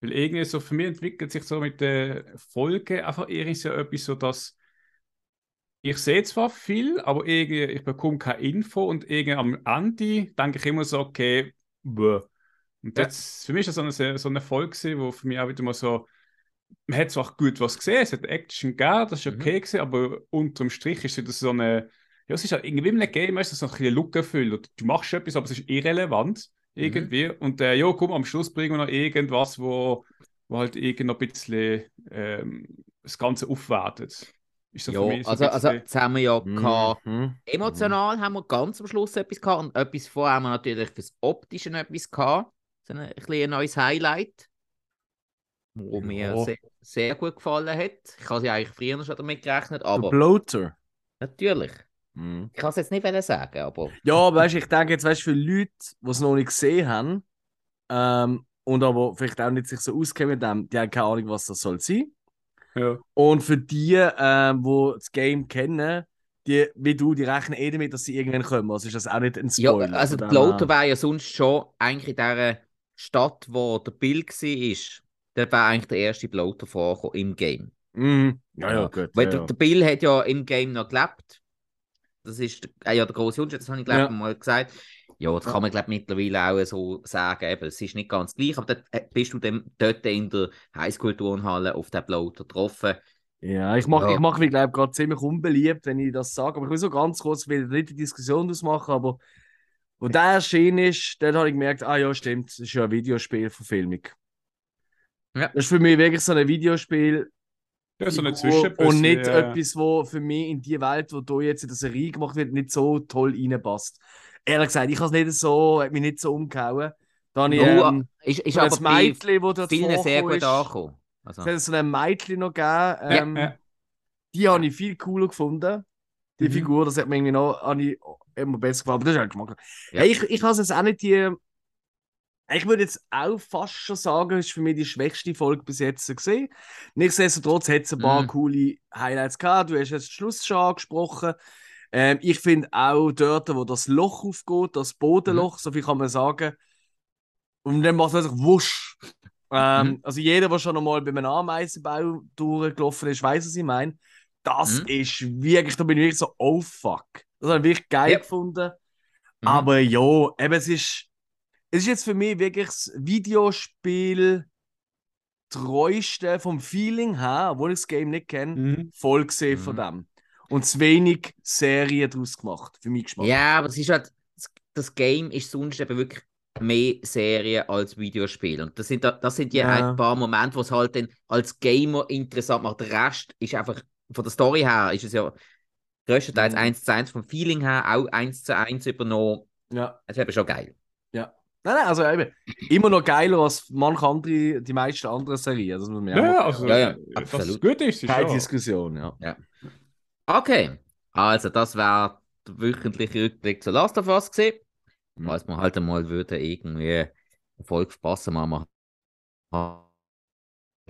Weil irgendwie so für mich entwickelt sich so mit der Folge einfach irgendwie so etwas, so dass ich sehe zwar viel, aber irgendwie ich bekomme keine Info und irgendwie am Ende denke ich immer so, okay, bäh. Und Ja. das, für mich ist das so eine, so eine Folge, gewesen, wo für mich auch wieder mal so, man hat zwar gut was gesehen, es hat Action gegeben, das ist Mhm. okay gewesen, aber unterm Strich ist es wieder so eine, ja, es ist halt irgendwie in einem Game, weißt du, so ein bisschen Lückenfüller. Du machst etwas, aber es ist irrelevant irgendwie. Und äh, ja, komm, am Schluss bringen wir noch irgendwas, wo, wo halt irgend noch ein bisschen ähm, das Ganze aufwertet. Ist für Ja, mich so also, also bisschen- jetzt haben wir ja gehabt, Mhm. emotional haben wir ganz am Schluss etwas gehabt und etwas vorher haben wir natürlich fürs Optische noch etwas gehabt. So ein, ein, bisschen ein neues Highlight, wo mir Ja. sehr, sehr gut gefallen hat. Ich habe sie eigentlich früher schon damit gerechnet, Der aber Bloater. natürlich. Mhm. Ich kann es jetzt nicht sagen, aber Ja, aber weißt, ich denke jetzt, weißt, du, für Leute, die es noch nicht gesehen haben ähm, und aber vielleicht auch nicht sich so auskennen mit dem, die haben keine Ahnung, was das soll sein. ja. Und für die, ähm, die das Game kennen, die, wie du, die rechnen eh damit, dass sie irgendwann kommen. Also ist das auch nicht ein ja, Spoiler. also der dem her- Bloater wäre ja sonst schon eigentlich in dieser Stadt, wo der Bill war, der wäre eigentlich der erste Bloater vorgekommen im Game. Mhm. Ja, ja, Ja. gut. Weil ja, der, ja. der Bill hat ja im Game noch gelebt. Das ist äh, ja der große Unterschied, das habe ich glaube Ja. mal gesagt. Ja, das kann man glaube mittlerweile auch so sagen. Eben, es ist nicht ganz gleich, aber dort äh, bist du dann dort in der Highschool-Turnhalle auf den Bloater getroffen. Ja, ich mache Ja. ich mach mich, glaube gerade ziemlich unbeliebt, wenn ich das sage. Aber ich will so ganz kurz, will nicht die Diskussion daraus machen, aber wo der erschienen ist, dann habe ich gemerkt, ah ja, stimmt, das ist ja eine Videospielverfilmung. Ja. Das ist für mich wirklich so ein Videospiel ja, so eine Zwischenböse. und nicht ja. etwas, wo für mich in die Welt, wo da jetzt in der Serie gemacht wird, nicht so toll reinpasst. Ehrlich gesagt, ich habe es nicht so, hat mich nicht so umgehauen. Da habe ich, Nur, ähm, ist, ist aber Mädchen, das dort vielen sehr gut ist. angekommen. Also, Es hat so ein Mädchen noch gegeben, ähm, ja. die habe ich viel cooler gefunden. Die Mhm. Figur, das hat mir irgendwie noch habe ich immer besser gefallen. Aber das ist halt Geschmack. Ja. Hey, ich ich habe es jetzt auch nicht die. Ich würde jetzt auch fast schon sagen, es ist für mich die schwächste Folge bis jetzt gesehen. Nichtsdestotrotz hat es ein paar Mhm. coole Highlights gehabt. Du hast jetzt den Schluss schon angesprochen. Ähm, ich finde auch dort, wo das Loch aufgeht, das Bodenloch, so viel kann man sagen. Und dann macht es einfach wusch. Ähm, Mhm. Also jeder, der schon einmal bei einem Ameisenbau durchgelaufen ist, weiß, was ich meine. Das Mhm. ist wirklich, da bin ich wirklich so, oh fuck. Das habe ich wirklich geil Ja. gefunden. Mhm. Aber ja, eben, es ist, es ist jetzt für mich wirklich das Videospiel treueste vom Feeling her, obwohl ich das Game nicht kenne, Mhm. voll gesehen von Mhm. dem. Und zu wenig Serien daraus gemacht, für mich Geschmack. Ja, aber es ist halt, das- Game ist sonst eben wirklich mehr Serie als Videospiel. Und das sind, da- das sind ja Ja. ein paar Momente, wo es halt dann als Gamer interessant macht. Der Rest ist einfach, von der Story her, ist es ja größtenteils Mhm. eins zu eins, vom Feeling her auch eins zu eins übernommen. Ja. Das ist eben schon geil. Nein, nein, also eben, immer noch geiler als manche andere, die meisten anderen Serien. Das muss man Ja, ja, also, Ja, ja, äh, es absolut. gut ist, ist Keine ja. Diskussion, ja. Okay, also das wäre der wöchentliche Rückblick zu Last of Us gesehen. Mhm. Falls man halt einmal würde irgendwie Erfolg verpassen, machen wir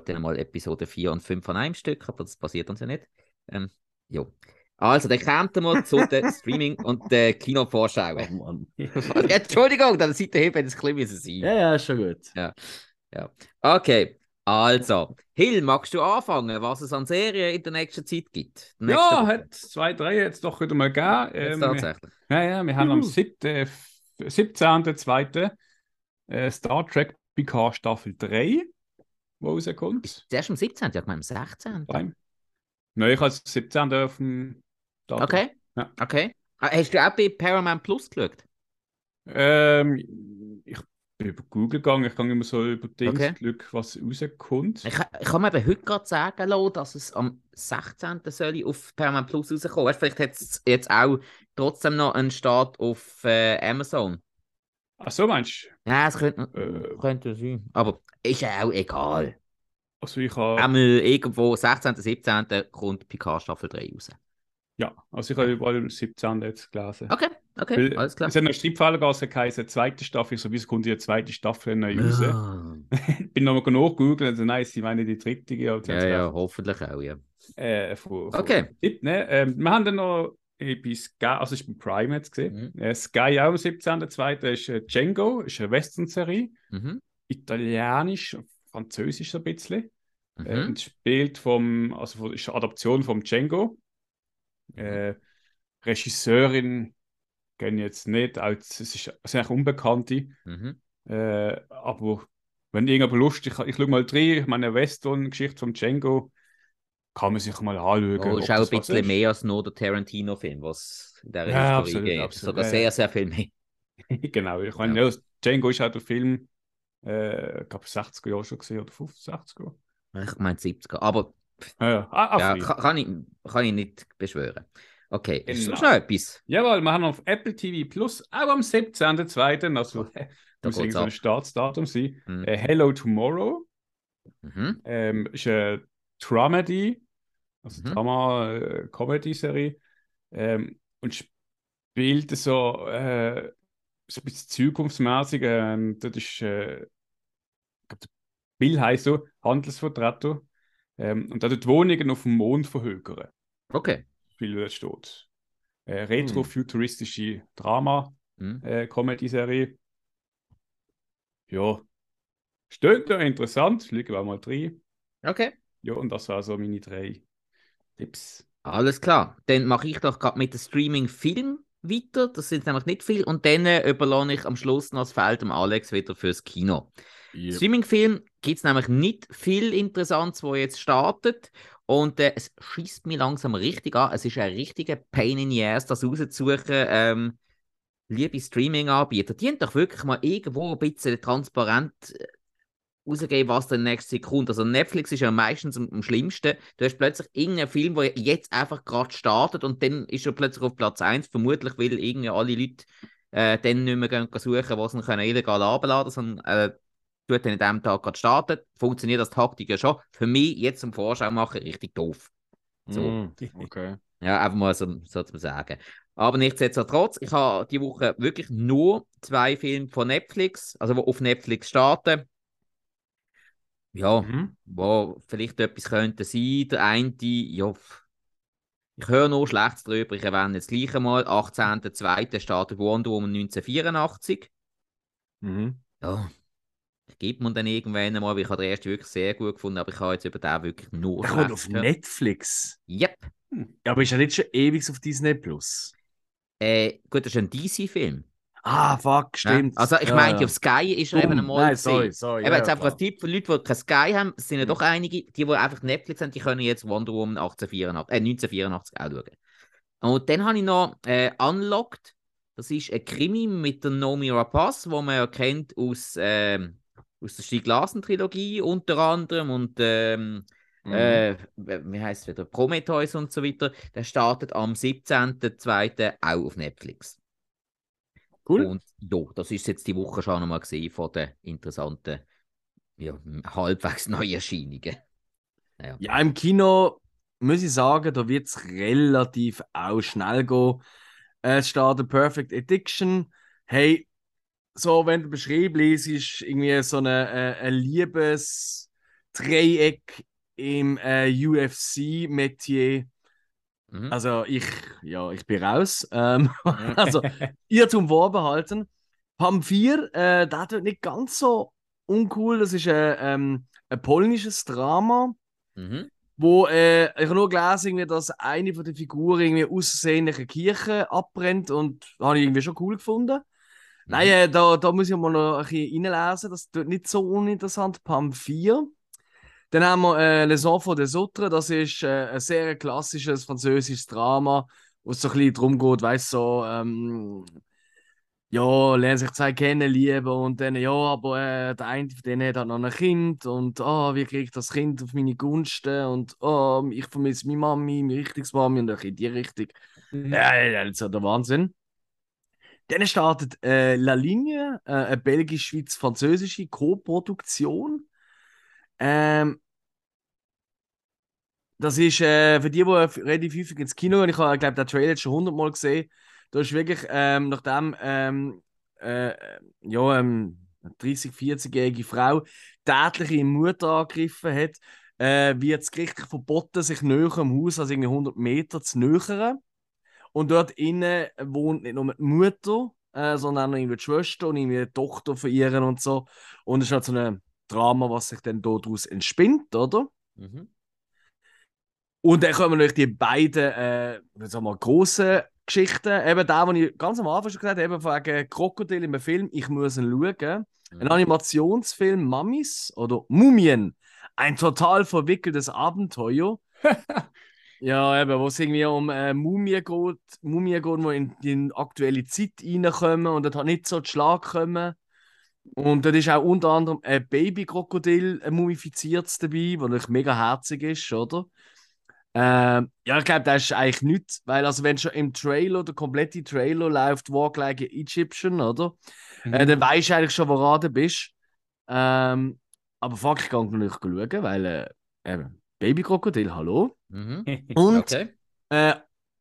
dann mal Episode 4 und 5 an einem Stück, aber das passiert uns ja nicht. Ähm, jo. Also, dann kommt wir zu den Streaming- und den Kinovorschauen. Oh Mann. Entschuldigung, dann seid ihr eben, das ein bisschen sein. Ja, ja, ist schon gut. Okay, also, Hill, magst du anfangen, was es an Serien in der nächsten Zeit gibt? Der nächsten Ja, Woche. hat zwei, drei jetzt doch wieder mal gegeben. Ähm, wir, tatsächlich. ja, ja, wir haben am Juhu. 7., 17.02. Äh, Star Trek Picard Staffel 3, wo rauskommt. Ist der erst am 17. Ja, ich meine am 16. Prime. Nein, ich habe es 17. auf dem Datum. Okay. Ja. Okay. Ah, Hast du auch bei Paramount Plus geschaut? Ähm, ich bin über Google gegangen, ich gehe immer so über Dings Okay. Glück, was rauskommt. Ich, ich kann mir eben heute gerade sagen lassen, dass es am 16. soll auf Paramount Plus rauskommen. Weißt, vielleicht hat es jetzt auch trotzdem noch einen Start auf äh, Amazon. Ach so, meinst du? Ja, es könnte, Äh. könnte sein. Aber ist ja auch egal. Also ich habe, Einmal irgendwo 16., 17. kommt Picard Staffel 3 raus. Ja, also ich habe überall 17. jetzt gelesen. Okay, okay, Weil alles klar. Es hat eine Streitfallergasse geheißen, zweite Staffel, so wie es kommt die zweite Staffel neu raus. Ah. bin nochmal nachgoogeln, also nein, sie meinen die dritte. Ja, Ja, ja, hoffentlich auch, ja. Äh, von, von Okay. Tipp, ne? ähm, wir haben dann noch äh, bei Sky, also ich bin Prime jetzt gesehen. Mhm. Äh, Sky auch am 17.02. ist äh, Django, ist eine Western-Serie. Mhm. Italienisch, Französisch so ein bisschen. Äh, Mhm. und spielt vom, also von, ist eine Adaption vom Django. Äh, Regisseurin kenne jetzt nicht, als, es ist, es eigentlich Unbekannte. Mhm. Äh, aber wenn irgendjemand Lust ich, ich schaue mal rein, ich meine, eine Western-Geschichte vom Django kann man sich mal anschauen. Oh, ist auch ein bisschen mehr als nur der Tarantino-Film, was in dieser Ja, absolut, geht. absolut. Sogar sehr, sehr viel mehr. genau, ich meine, ja. Django ist halt der Film, äh, ich glaube 60er Jahre schon gesehen oder 50, 60er. Ich meine 70er. Aber Ja, ja. Ah, ja, kann, ich, kann ich nicht beschwören. Okay, ist Genau. sonst noch etwas? Jawohl, wir haben auf Apple TV Plus auch am 17.02., also Da muss geht's irgend so ein. Startdatum sein. Mhm. Äh, Hello Tomorrow Mhm. ähm, ist eine Dramedy, also Mhm. Drama-Comedy-Serie ähm, und spielt so, äh, so ein bisschen zukunftsmäßig. Ähm, das ist, äh, ich glaub, der Bill heißt so, Handelsvertreter. Ähm, und da die Wohnungen auf dem Mond verhökern. Okay. Viel dort steht. Äh, Retro-futuristische Drama. Mhm. äh, Comedy-Serie. Ja, steht ja interessant, schauen wir mal rein. Okay. Ja, und das waren so meine drei Tipps. Alles klar. Dann mache ich doch gerade mit dem Streaming-Film weiter. Das sind nämlich nicht viel. Und dann äh, überlasse ich am Schluss noch das Feld dem Alex wieder fürs Kino. Yep. Streaming-Film gibt es nämlich nicht viel Interessantes, wo jetzt startet. Und äh, es schießt mich langsam richtig an. Es ist ein richtiger Pain in the Ass, das rauszusuchen. Ähm, liebe Streaming-Anbieter, die doch wirklich mal irgendwo ein bisschen transparent äh, rausgeben, was der nächste kommt. Also Netflix ist ja meistens am, am schlimmsten. Du hast plötzlich irgendeinen Film, der jetzt einfach gerade startet und dann ist er plötzlich auf Platz 1, vermutlich weil irgendwie alle Leute äh, dann nicht mehr gehen suchen, was sie können illegal abladen sondern äh, tut dann in dem Tag gerade starten. Funktioniert das Taktik ja schon. Für mich jetzt zum Vorschau machen richtig doof. So. Mm, okay. Ja, einfach mal so, so zu sagen. Aber nichtsdestotrotz, ich habe die Woche wirklich nur zwei Filme von Netflix, also die auf Netflix starten. Ja, Mhm. wo vielleicht etwas könnte sein. Der eine, ja, ich höre nur Schlechtes drüber, ich erwähne jetzt gleich einmal. 18.02. startet Wonder Woman 1984. Mhm. Ja, gibt man dann irgendwann einmal, weil ich habe den ersten wirklich sehr gut gefunden, aber ich habe jetzt über den wirklich nur Der kommt auf gehört. Netflix. Yep. Ja, aber ist ja nicht schon ewig auf Disney Plus. Äh, gut, das ist ein DC-Film. Ah, fuck, stimmt. Ja? Also ich Ja, meinte, ja. auf Sky ist er eben einmal Nein, sorry, sorry. Eben jetzt einfach als. Tipp für Leute, die kein Sky haben, sind ja doch einige, die, die einfach Netflix haben, die können jetzt Wonder Woman 1884, äh, 1984 auch schauen. Und dann habe ich noch äh, Unlocked. Das ist ein Krimi mit der Naomi Rapaz, wo man ja kennt aus, ähm, aus der Stieg Larsen-Trilogie unter anderem und ähm, Mhm. äh, wie heißt es wieder, Prometheus und so weiter. Der startet am 17.02. auch auf Netflix. cool. Und ja, das ist jetzt die Woche schon einmal gesehen von den interessanten, ja, halbwegs Neuerscheinungen. Ja. Ja, im Kino muss ich sagen, da wird es relativ auch schnell gehen. Es The Perfect Addiction. Hey, so, wenn du beschrieben liest, ist irgendwie so eine, äh, ein Liebesdreieck im äh, UFC-Metier. Mhm. Also ich, ja, ich bin raus. Ähm, also ihr zum Vorbehalten. Pam 4, äh, der tut nicht ganz so uncool. Das ist ein, ähm, ein polnisches Drama, Mhm. wo äh, ich habe nur gelesen, irgendwie, dass eine von den Figuren irgendwie aussehende Kirche abbrennt und habe ich irgendwie schon cool gefunden. Nein, äh, da, da muss ich mal noch ein bisschen reinlesen. Das tut nicht so uninteressant. Pam 4. Dann haben wir äh, Les Enfants des Autres. Das ist äh, ein sehr klassisches französisches Drama, wo es so ein bisschen darum geht, weißt du, so, ähm, ja, lernen sich zwei kennen, lieben und dann, ja, aber äh, der eine von denen hat halt noch ein Kind und ah, wie kriege ich das Kind auf meine Gunsten und ah, ich vermisse meine Mami, meine richtiges Mami und ein bisschen die Richtung. Mhm. Ja, das ist ja der Wahnsinn. Dann startet äh, La Ligne, äh, eine belgisch-schweiz-französische Co-Produktion. Ähm, das ist äh, für die, die relativ häufig ins Kino gehen, ich habe, glaube den Trailer schon hundertmal gesehen. Da ist wirklich, ähm, nachdem ähm, äh, ja, ähm, eine 30-, 40-jährige Frau tätliche Mutter angegriffen hat, äh, wird es gerichtlich verboten, sich näher am Haus, also irgendwie 100 Meter zu nähern. Und dort innen wohnt nicht nur die Mutter, äh, sondern auch noch irgendwie die Schwester und irgendwie die Tochter von ihr und so. Und es ist halt so ein Drama, was sich dann daraus entspinnt, oder? Mhm. Und dann kommen natürlich die beiden, äh, sagen wir, grossen Geschichten. Eben da, wo ich ganz am Anfang schon gesagt habe, eben wegen Krokodil im Film, ich muss ihn schauen. Ein Mhm. Animationsfilm Mummies oder Mumien. Ein total verwickeltes Abenteuer. ja, eben, wo es irgendwie um äh, Mumien geht, Mumien geht, die in die aktuelle Zeit reinkommen und das hat nicht so zu Schlag kommen. Und dort ist auch unter anderem ein Babykrokodil, ein mumifiziertes dabei, was natürlich mega herzig ist, oder? Ähm, ja, ich glaube, das ist eigentlich nichts, weil also wenn schon im Trailer, der komplette Trailer läuft Walk Like an Egyptian, oder? Mhm. Äh, dann weißt du eigentlich schon, woran du bist. Ähm, aber fuck, ich kann natürlich schauen, weil äh, eben, Babykrokodil, hallo. Mhm. Und Okay. äh,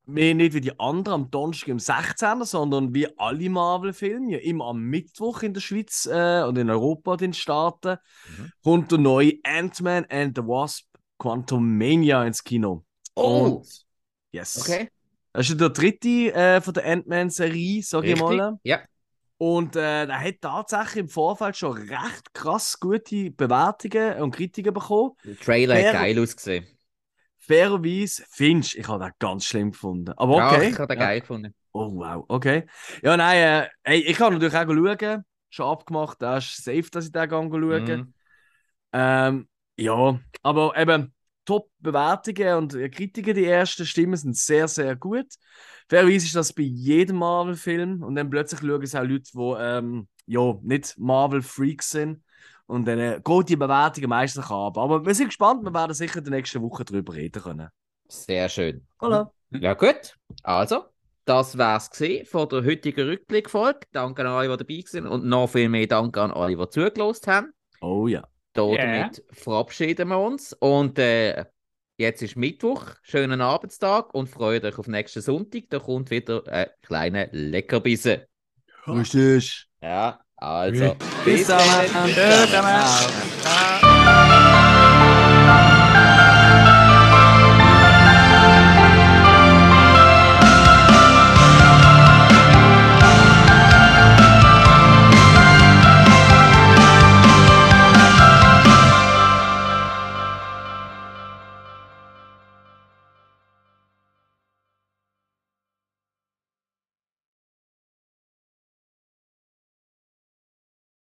wir nicht wie die anderen am Donnerstag im 16., sondern wie alle Marvel-Filme, ja immer am Mittwoch in der Schweiz äh, und in Europa den Staaten, Mhm. kommt der neue Ant-Man and the Wasp Quantum Mania ins Kino. Oh, Und, yes. okay. Das ist der dritte äh, von der Ant-Man-Serie, sag ich mal. Ja. Und äh, der hat tatsächlich im Vorfeld schon recht krass gute Bewertungen und Kritiken bekommen. Der Trailer hat Fair- geil ausgesehen. Fairerweise, Finch, ich habe den ganz schlimm gefunden. Aber Ja, okay. ich habe den Ja. geil gefunden. Oh, wow, okay. Ja, nein, äh, ich kann natürlich auch schauen. Schon abgemacht, da ist safe, dass ich den schauen kann. Mhm. Ähm, ja, aber eben Top-Bewertungen und äh, Kritiken, die ersten Stimmen sind sehr, sehr gut. Fairerweise ist das bei jedem Marvel-Film und dann plötzlich schauen es auch Leute, die ähm, ja, nicht Marvel-Freaks sind. Und dann äh, geht die Bewertungen meistens ab. Aber wir sind gespannt, wir werden sicher in der nächsten Woche darüber reden können. Sehr schön. Voilà. Ja, gut. Also, das wär's gesehen von der heutigen Rückblickfolge. Danke an alle, die dabei sind und noch viel mehr Danke an alle, die zugelost haben. Oh ja. Damit verabschieden wir uns. Und äh, jetzt ist Mittwoch. Schönen Abendstag und freut euch auf nächsten Sonntag. Da kommt wieder ein kleiner Leckerbissen. Richtig. Ja, also. Bis dann. dann. Tschüss. Ciao. Ciao.